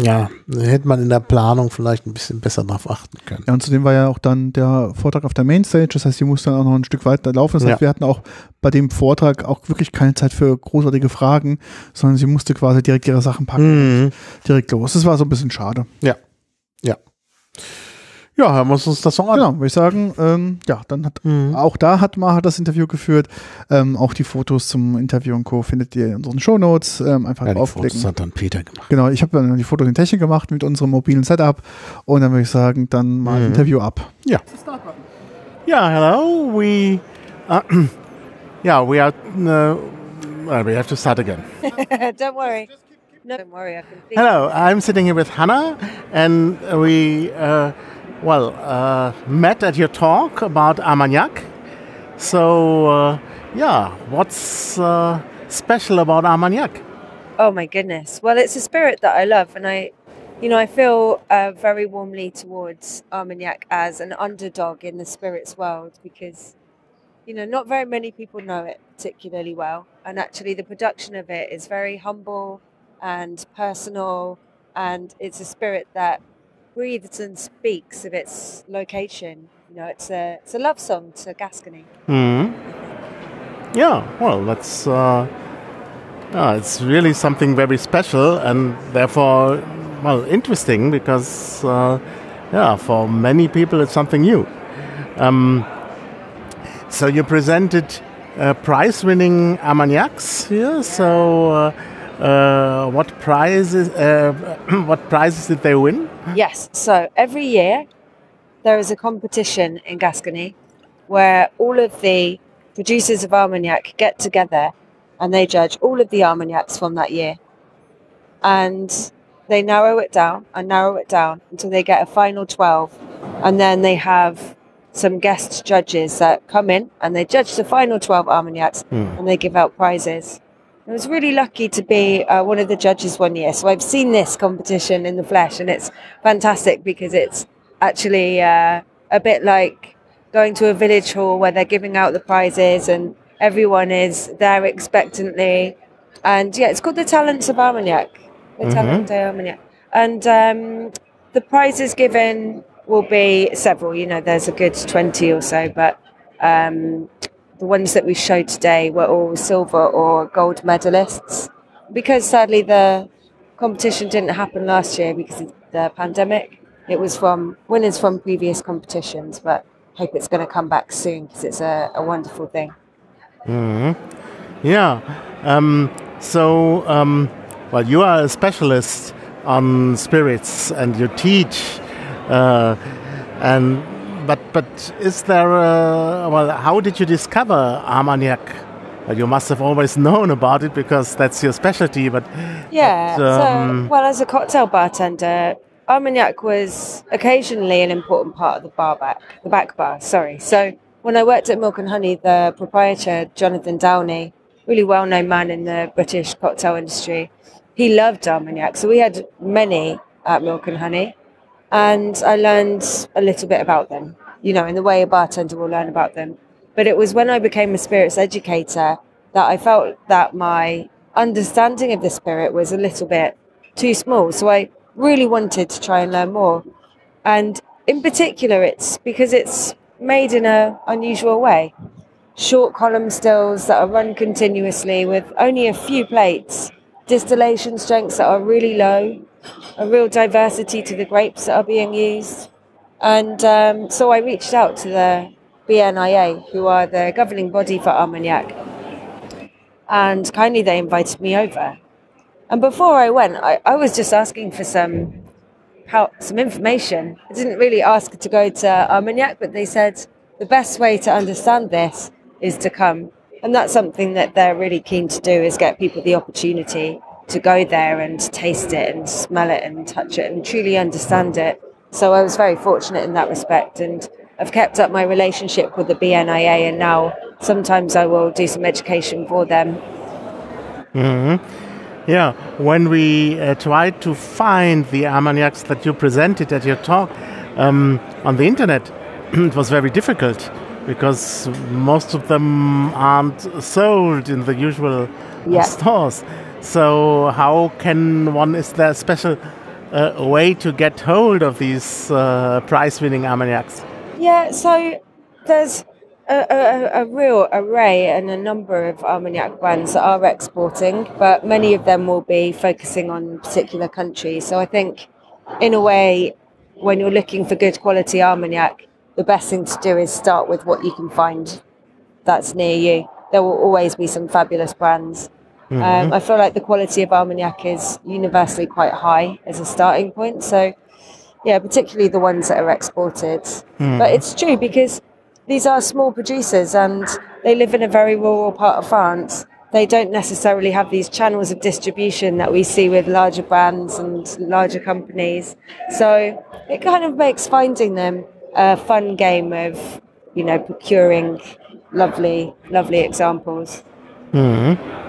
ja, hätte man in der Planung vielleicht ein bisschen besser drauf achten können. Ja, und zudem war ja auch dann der Vortrag auf der Mainstage, das heißt, sie musste dann auch noch ein Stück weiter laufen. Das heißt, Ja. wir hatten auch bei dem Vortrag auch wirklich keine Zeit für großartige Fragen, sondern sie musste quasi direkt ihre Sachen packen, Mhm. direkt los. Das war so ein bisschen schade. Ja. Ja. Ja, hören wir uns das noch an. Genau, würde ich sagen, ähm, ja, dann hat Mhm. auch da hat Maha das Interview geführt. Ähm, auch die Fotos zum Interview und Co. findet ihr in unseren Shownotes. Ähm, einfach Ja, die draufklicken. Fotos hat dann Peter gemacht. Genau, ich habe dann die Fotos in Technik gemacht mit unserem mobilen Setup und dann würde ich sagen, dann mal Mhm. Interview ab. Yeah, hello. We, uh, yeah, we are. Uh, well, we have to start again. don't worry. No, don't worry. I can. Hello, I'm sitting here with Hannah, and we, uh, well, uh, met at your talk about Armagnac. So, uh, yeah, what's uh, special about Armagnac? Oh my goodness. Well, it's a spirit that I love, and I, you know, I feel uh, very warmly towards Armagnac as an underdog in the spirits world because, you know, not very many people know it particularly well, and actually the production of it is very humble and personal, and it's a spirit that breathes and speaks of its location. You know, it's a it's a love song to Gascony. Hmm. Yeah. Well, that's. Uh, uh, it's really something very special and therefore, well, interesting because, uh, yeah, for many people it's something new. Um, so you presented uh, prize-winning Armagnacs here. So, uh, uh, what prizes? Uh, what prizes did they win? Yes. So every year there is a competition in Gascony where all of the producers of Armagnac get together and they judge all of the Armagnacs from that year. And they narrow it down and narrow it down until they get a final 12. And then they have some guest judges that come in and they judge the final 12 Armagnacs and they give out prizes. I was really lucky to be uh, one of the judges one year. So I've seen this competition in the flesh and it's fantastic because it's actually uh, a bit like going to a village hall where they're giving out the prizes and everyone is there expectantly. And yeah, it's called the Talents of Armagnac. The Talent de Armagnac. And um, the prizes given will be several. You know, there's a good 20 or so, but um, the ones that we showed today were all silver or gold medalists. Because sadly the competition didn't happen last year because of the pandemic, it was from winners from previous competitions, but hope it's going to come back soon because it's a, a wonderful thing. Hmm. Yeah. Um, so, um, well, you are a specialist on spirits, and you teach. Uh, and but but is there? A, well, how did you discover Armagnac? Well, you must have always known about it because that's your specialty. But Yeah. But, um, so, well, as a cocktail bartender, Armagnac was occasionally an important part of the bar back, the back bar. Sorry. So when I worked at Milk and Honey, the proprietor Jonathan Downey, really well-known man in the British cocktail industry, he loved Armagnac. So we had many at Milk and Honey, and I learned a little bit about them. You know, in the way a bartender will learn about them. But it was when I became a spirits educator that I felt that my understanding of the spirit was a little bit too small. So I really wanted to try and learn more. And in particular, it's because it's made in an unusual way. Short column stills that are run continuously with only a few plates, distillation strengths that are really low, a real diversity to the grapes that are being used. And um, so I reached out to the BNIA, who are the governing body for Armagnac, and kindly they invited me over. And before I went, I, I was just asking for some some information. I didn't really ask to go to Armagnac, but they said the best way to understand this is to come. And that's something that they're really keen to do is get people the opportunity to go there and taste it and smell it and touch it and truly understand it. So I was very fortunate in that respect and I've kept up my relationship with the BNIA and now sometimes I will do some education for them. Yeah, when we uh, tried to find the Armagnacs that you presented at your talk um, on the internet, it was very difficult because most of them aren't sold in the usual Yeah. stores. So, how can one? Is there a special uh, way to get hold of these uh, prize-winning Armagnacs? Yeah, so there's a, a, a real array and a number of Armagnac brands that are exporting, but many of them will be focusing on particular countries. So I think, in a way, when you're looking for good quality Armagnac, the best thing to do is start with what you can find that's near you. There will always be some fabulous brands. Mm-hmm. Um, I feel like the quality of Armagnac is universally quite high as a starting point. So, yeah, particularly the ones that are exported. Mm-hmm. But it's true because these are small producers and they live in a very rural part of France. They don't necessarily have these channels of distribution that we see with larger brands and larger companies. So it kind of makes finding them a fun game of, you know, procuring lovely, lovely examples. Mm-hmm.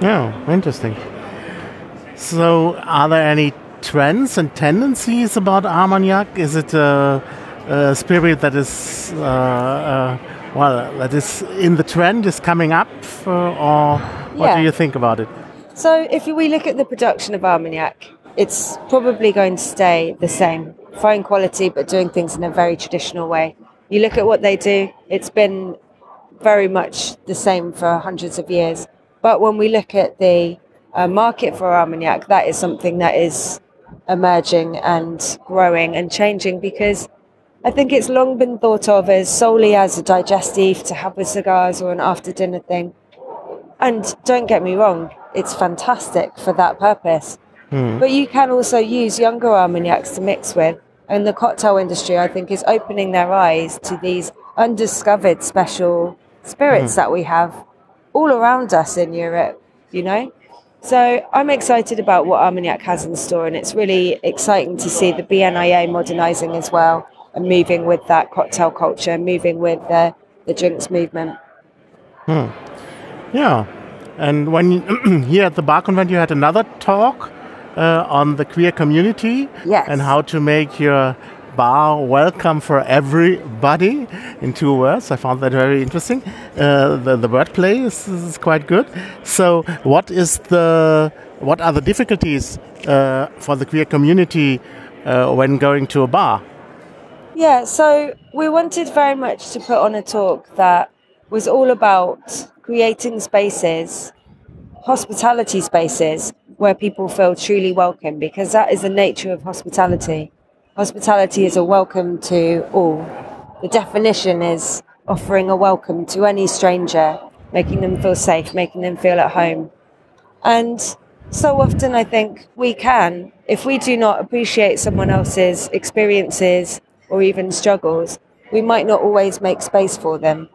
Yeah, interesting. So, are there any trends and tendencies about Armagnac? Is it a, a spirit that is, uh, uh, well, that is in the trend, is coming up, uh, or what Yeah. do you think about it? So if we look at the production of Armagnac, it's probably going to stay the same. Fine quality, but doing things in a very traditional way. You look at what they do, it's been very much the same for hundreds of years. But when we look at the uh, market for Armagnac, that is something that is emerging and growing and changing because I think it's long been thought of as solely as a digestive to have with cigars or an after dinner thing. And don't get me wrong, it's fantastic for that purpose. But you can also use younger Armagnacs to mix with. And the cocktail industry, I think, is opening their eyes to these undiscovered special spirits that we have all around us in Europe, you know? So I'm excited about what Armagnac has in store, and it's really exciting to see the BNIA modernizing as well and moving with that cocktail culture, moving with the, the drinks movement. Hmm. Yeah. And when you, here at the Bar Convent, you had another talk uh, on the queer community Yes. and how to make your bar welcome for everybody in two words. I found that very interesting. Uh, the, the wordplay is, is quite good. So, what is the what are the difficulties uh, for the queer community uh, when going to a bar? Yeah, so we wanted very much to put on a talk that was all about creating spaces, hospitality spaces, where people feel truly welcome, because that is the nature of hospitality. Hospitality is a welcome to all. The definition is offering a welcome to any stranger, making them feel safe, making them feel at home. And so often, I think we can, if we do not appreciate someone else's experiences or even struggles, we might not always make space for them.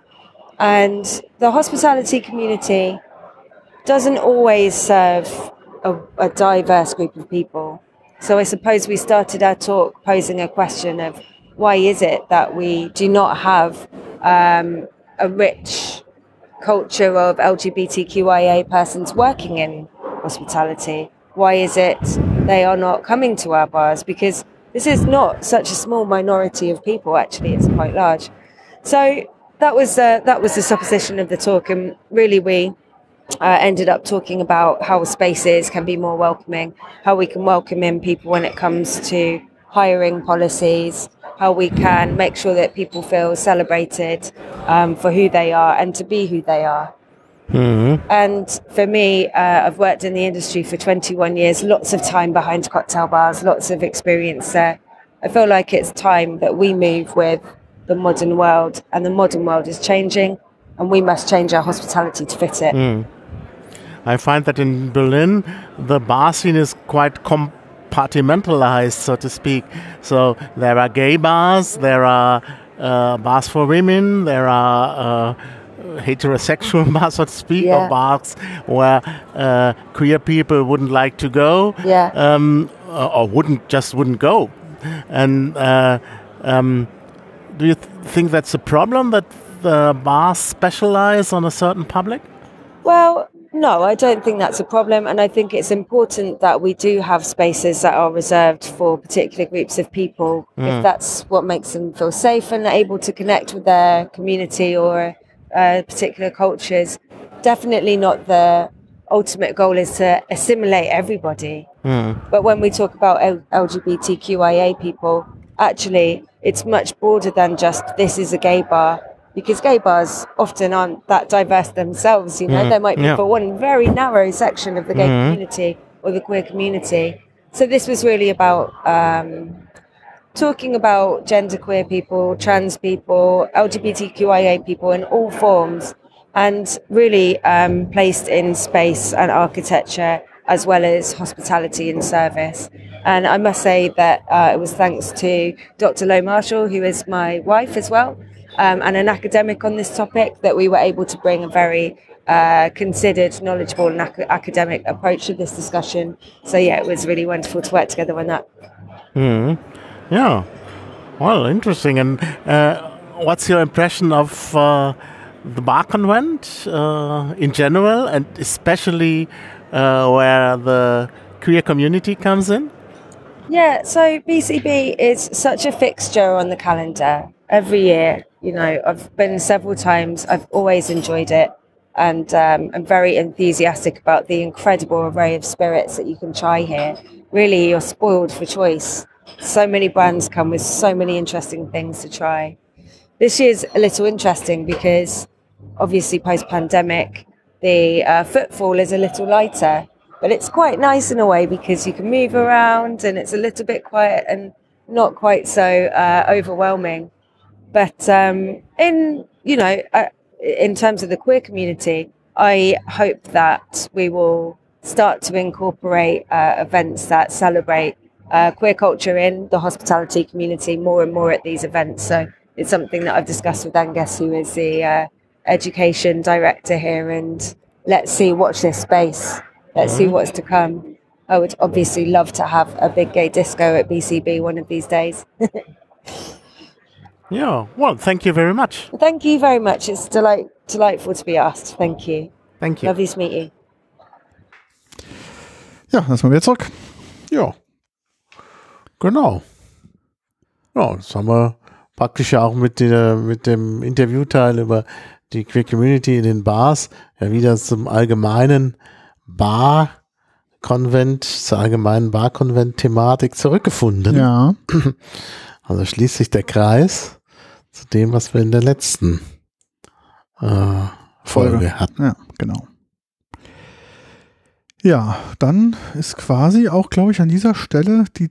And the hospitality community doesn't always serve a, a diverse group of people. So I suppose we started our talk posing a question of why is it that we do not have um, a rich culture of LGBTQIA persons working in hospitality? Why is it they are not coming to our bars? Because this is not such a small minority of people. Actually, it's quite large. So that was uh, that was the supposition of the talk, and really we uh, ended up talking about how spaces can be more welcoming, how we can welcome in people when it comes to hiring policies, how we can make sure that people feel celebrated um, for who they are and to be who they are. And for me, uh, I've worked in the industry for 21 years, lots of time behind cocktail bars, lots of experience there. I feel like it's time that we move with the modern world, and the modern world is changing, and we must change our hospitality to fit it. I find that in Berlin, the bar scene is quite compartmentalized, so to speak. So there are gay bars, there are uh, bars for women, there are uh, heterosexual bars, so to speak, Yeah. or bars where uh, queer people wouldn't like to go, Yeah. um, or wouldn't just wouldn't go. And uh, um, do you th- think that's a problem that the bars specialize on a certain public? Well, no, I don't think that's a problem. And I think it's important that we do have spaces that are reserved for particular groups of people if that's what makes them feel safe and able to connect with their community or uh, particular cultures. Definitely not the ultimate goal is to assimilate everybody. But when we talk about L- LGBTQIA people, actually, it's much broader than just this is a gay bar. Because gay bars often aren't that diverse themselves, you know, there might be yeah. for one very narrow section of the gay community or the queer community. So this was really about um, talking about genderqueer people, trans people, LGBTQIA people in all forms, and really um, placed in space and architecture as well as hospitality and service. And I must say that uh, it was thanks to Dr. Lowe Marshall, who is my wife as well, um, and an academic on this topic, that we were able to bring a very uh, considered, knowledgeable, and ac- academic approach to this discussion. So, yeah, it was really wonderful to work together on that. Yeah. Well, interesting. And uh, what's your impression of uh, the bar convent uh, in general, and especially uh, where the queer community comes in? Yeah, so BCB is such a fixture on the calendar every year. You know, I've been several times. I've always enjoyed it, and um, I'm very enthusiastic about the incredible array of spirits that you can try here. Really, you're spoiled for choice. So many brands come with so many interesting things to try. This year's a little interesting because obviously post pandemic, the uh, footfall is a little lighter, but it's quite nice in a way because you can move around and it's a little bit quiet and not quite so uh, overwhelming. But um, in you know, uh, in terms of the queer community, I hope that we will start to incorporate uh, events that celebrate uh, queer culture in the hospitality community more and more at these events. So it's something that I've discussed with Angus, who is the uh, education director here, and let's see, watch this space. Let's see what's to come. I would obviously love to have a big gay disco at BCB one of these days. Yeah. Well, thank you very much. Thank you very much. It's delight delightful to be asked. Thank you. Thank you. Lovely to meet you. Ja, dann sind wir wieder zurück. Ja. Genau. Ja, das haben wir praktisch ja auch mit, der, mit dem Interviewteil über die Queer Community in den Bars ja wieder zum allgemeinen Bar-Konvent, zur allgemeinen Bar-Konvent-Thematik zurückgefunden. Ja. Also schließt sich der Kreis zu dem, was wir in der letzten äh, Folge, Folge. hatten. Ja, genau. Ja, dann ist quasi auch, glaube ich, an dieser Stelle die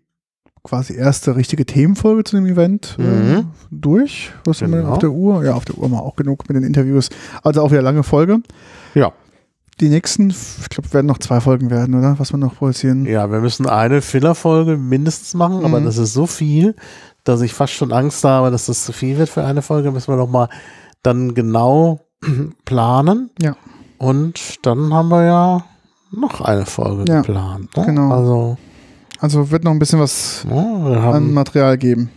quasi erste richtige Themenfolge zu dem Event äh, Mhm. durch. Was haben wir denn Genau. auf der Uhr? Ja, auf der Uhr mal auch genug mit den Interviews. Also auch wieder lange Folge. Ja. Die nächsten, ich glaube, werden noch zwei Folgen werden, oder? Was wir noch produzieren. Ja, wir müssen eine Filler-Folge mindestens machen, aber Mhm. das ist so viel, dass ich fast schon Angst habe, dass das zu viel wird für eine Folge. Müssen wir noch mal dann genau planen. Ja. Und dann haben wir ja noch eine Folge Ja, geplant. Ne? genau. Also, Also wird noch ein bisschen was ja, wir, an haben, Material geben.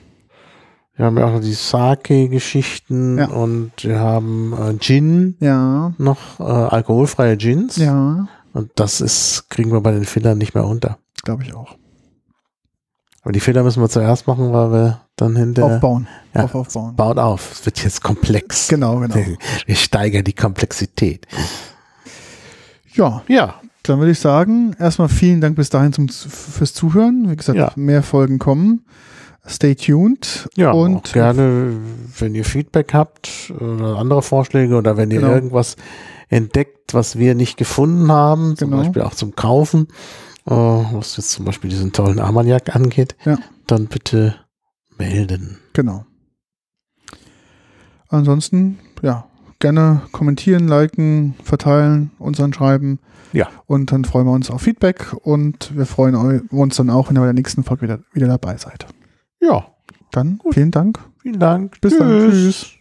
wir haben ja auch noch die Sake-Geschichten Ja. und wir haben äh, Gin Ja, noch, äh, alkoholfreie Gins. ja, Und das ist, kriegen wir bei den Fillern nicht mehr unter. glaube ich auch. Aber die Filler müssen wir zuerst machen, weil wir dann hinterher Aufbauen. Ja. Auf, aufbauen. baut auf. Es wird jetzt komplex. Genau, genau. Wir steigern die Komplexität. Ja, Ja, dann würde ich sagen, erstmal vielen Dank bis dahin zum, fürs Zuhören. Wie gesagt, Ja. mehr Folgen kommen. Stay tuned. ja und und gerne, wenn ihr Feedback habt oder andere Vorschläge oder wenn ihr Genau. irgendwas entdeckt, was wir nicht gefunden haben, zum Genau. Beispiel auch zum Kaufen, was jetzt zum Beispiel diesen tollen Armagnac angeht, Ja. dann bitte melden. Genau. Ansonsten, ja, gerne kommentieren, liken, verteilen, uns anschreiben. Ja. Und dann freuen wir uns auf Feedback und wir freuen eu- uns dann auch, wenn ihr bei der nächsten Folge wieder, wieder dabei seid. Ja, Dann vielen Dank. vielen Dank. Bis dann. Tschüss.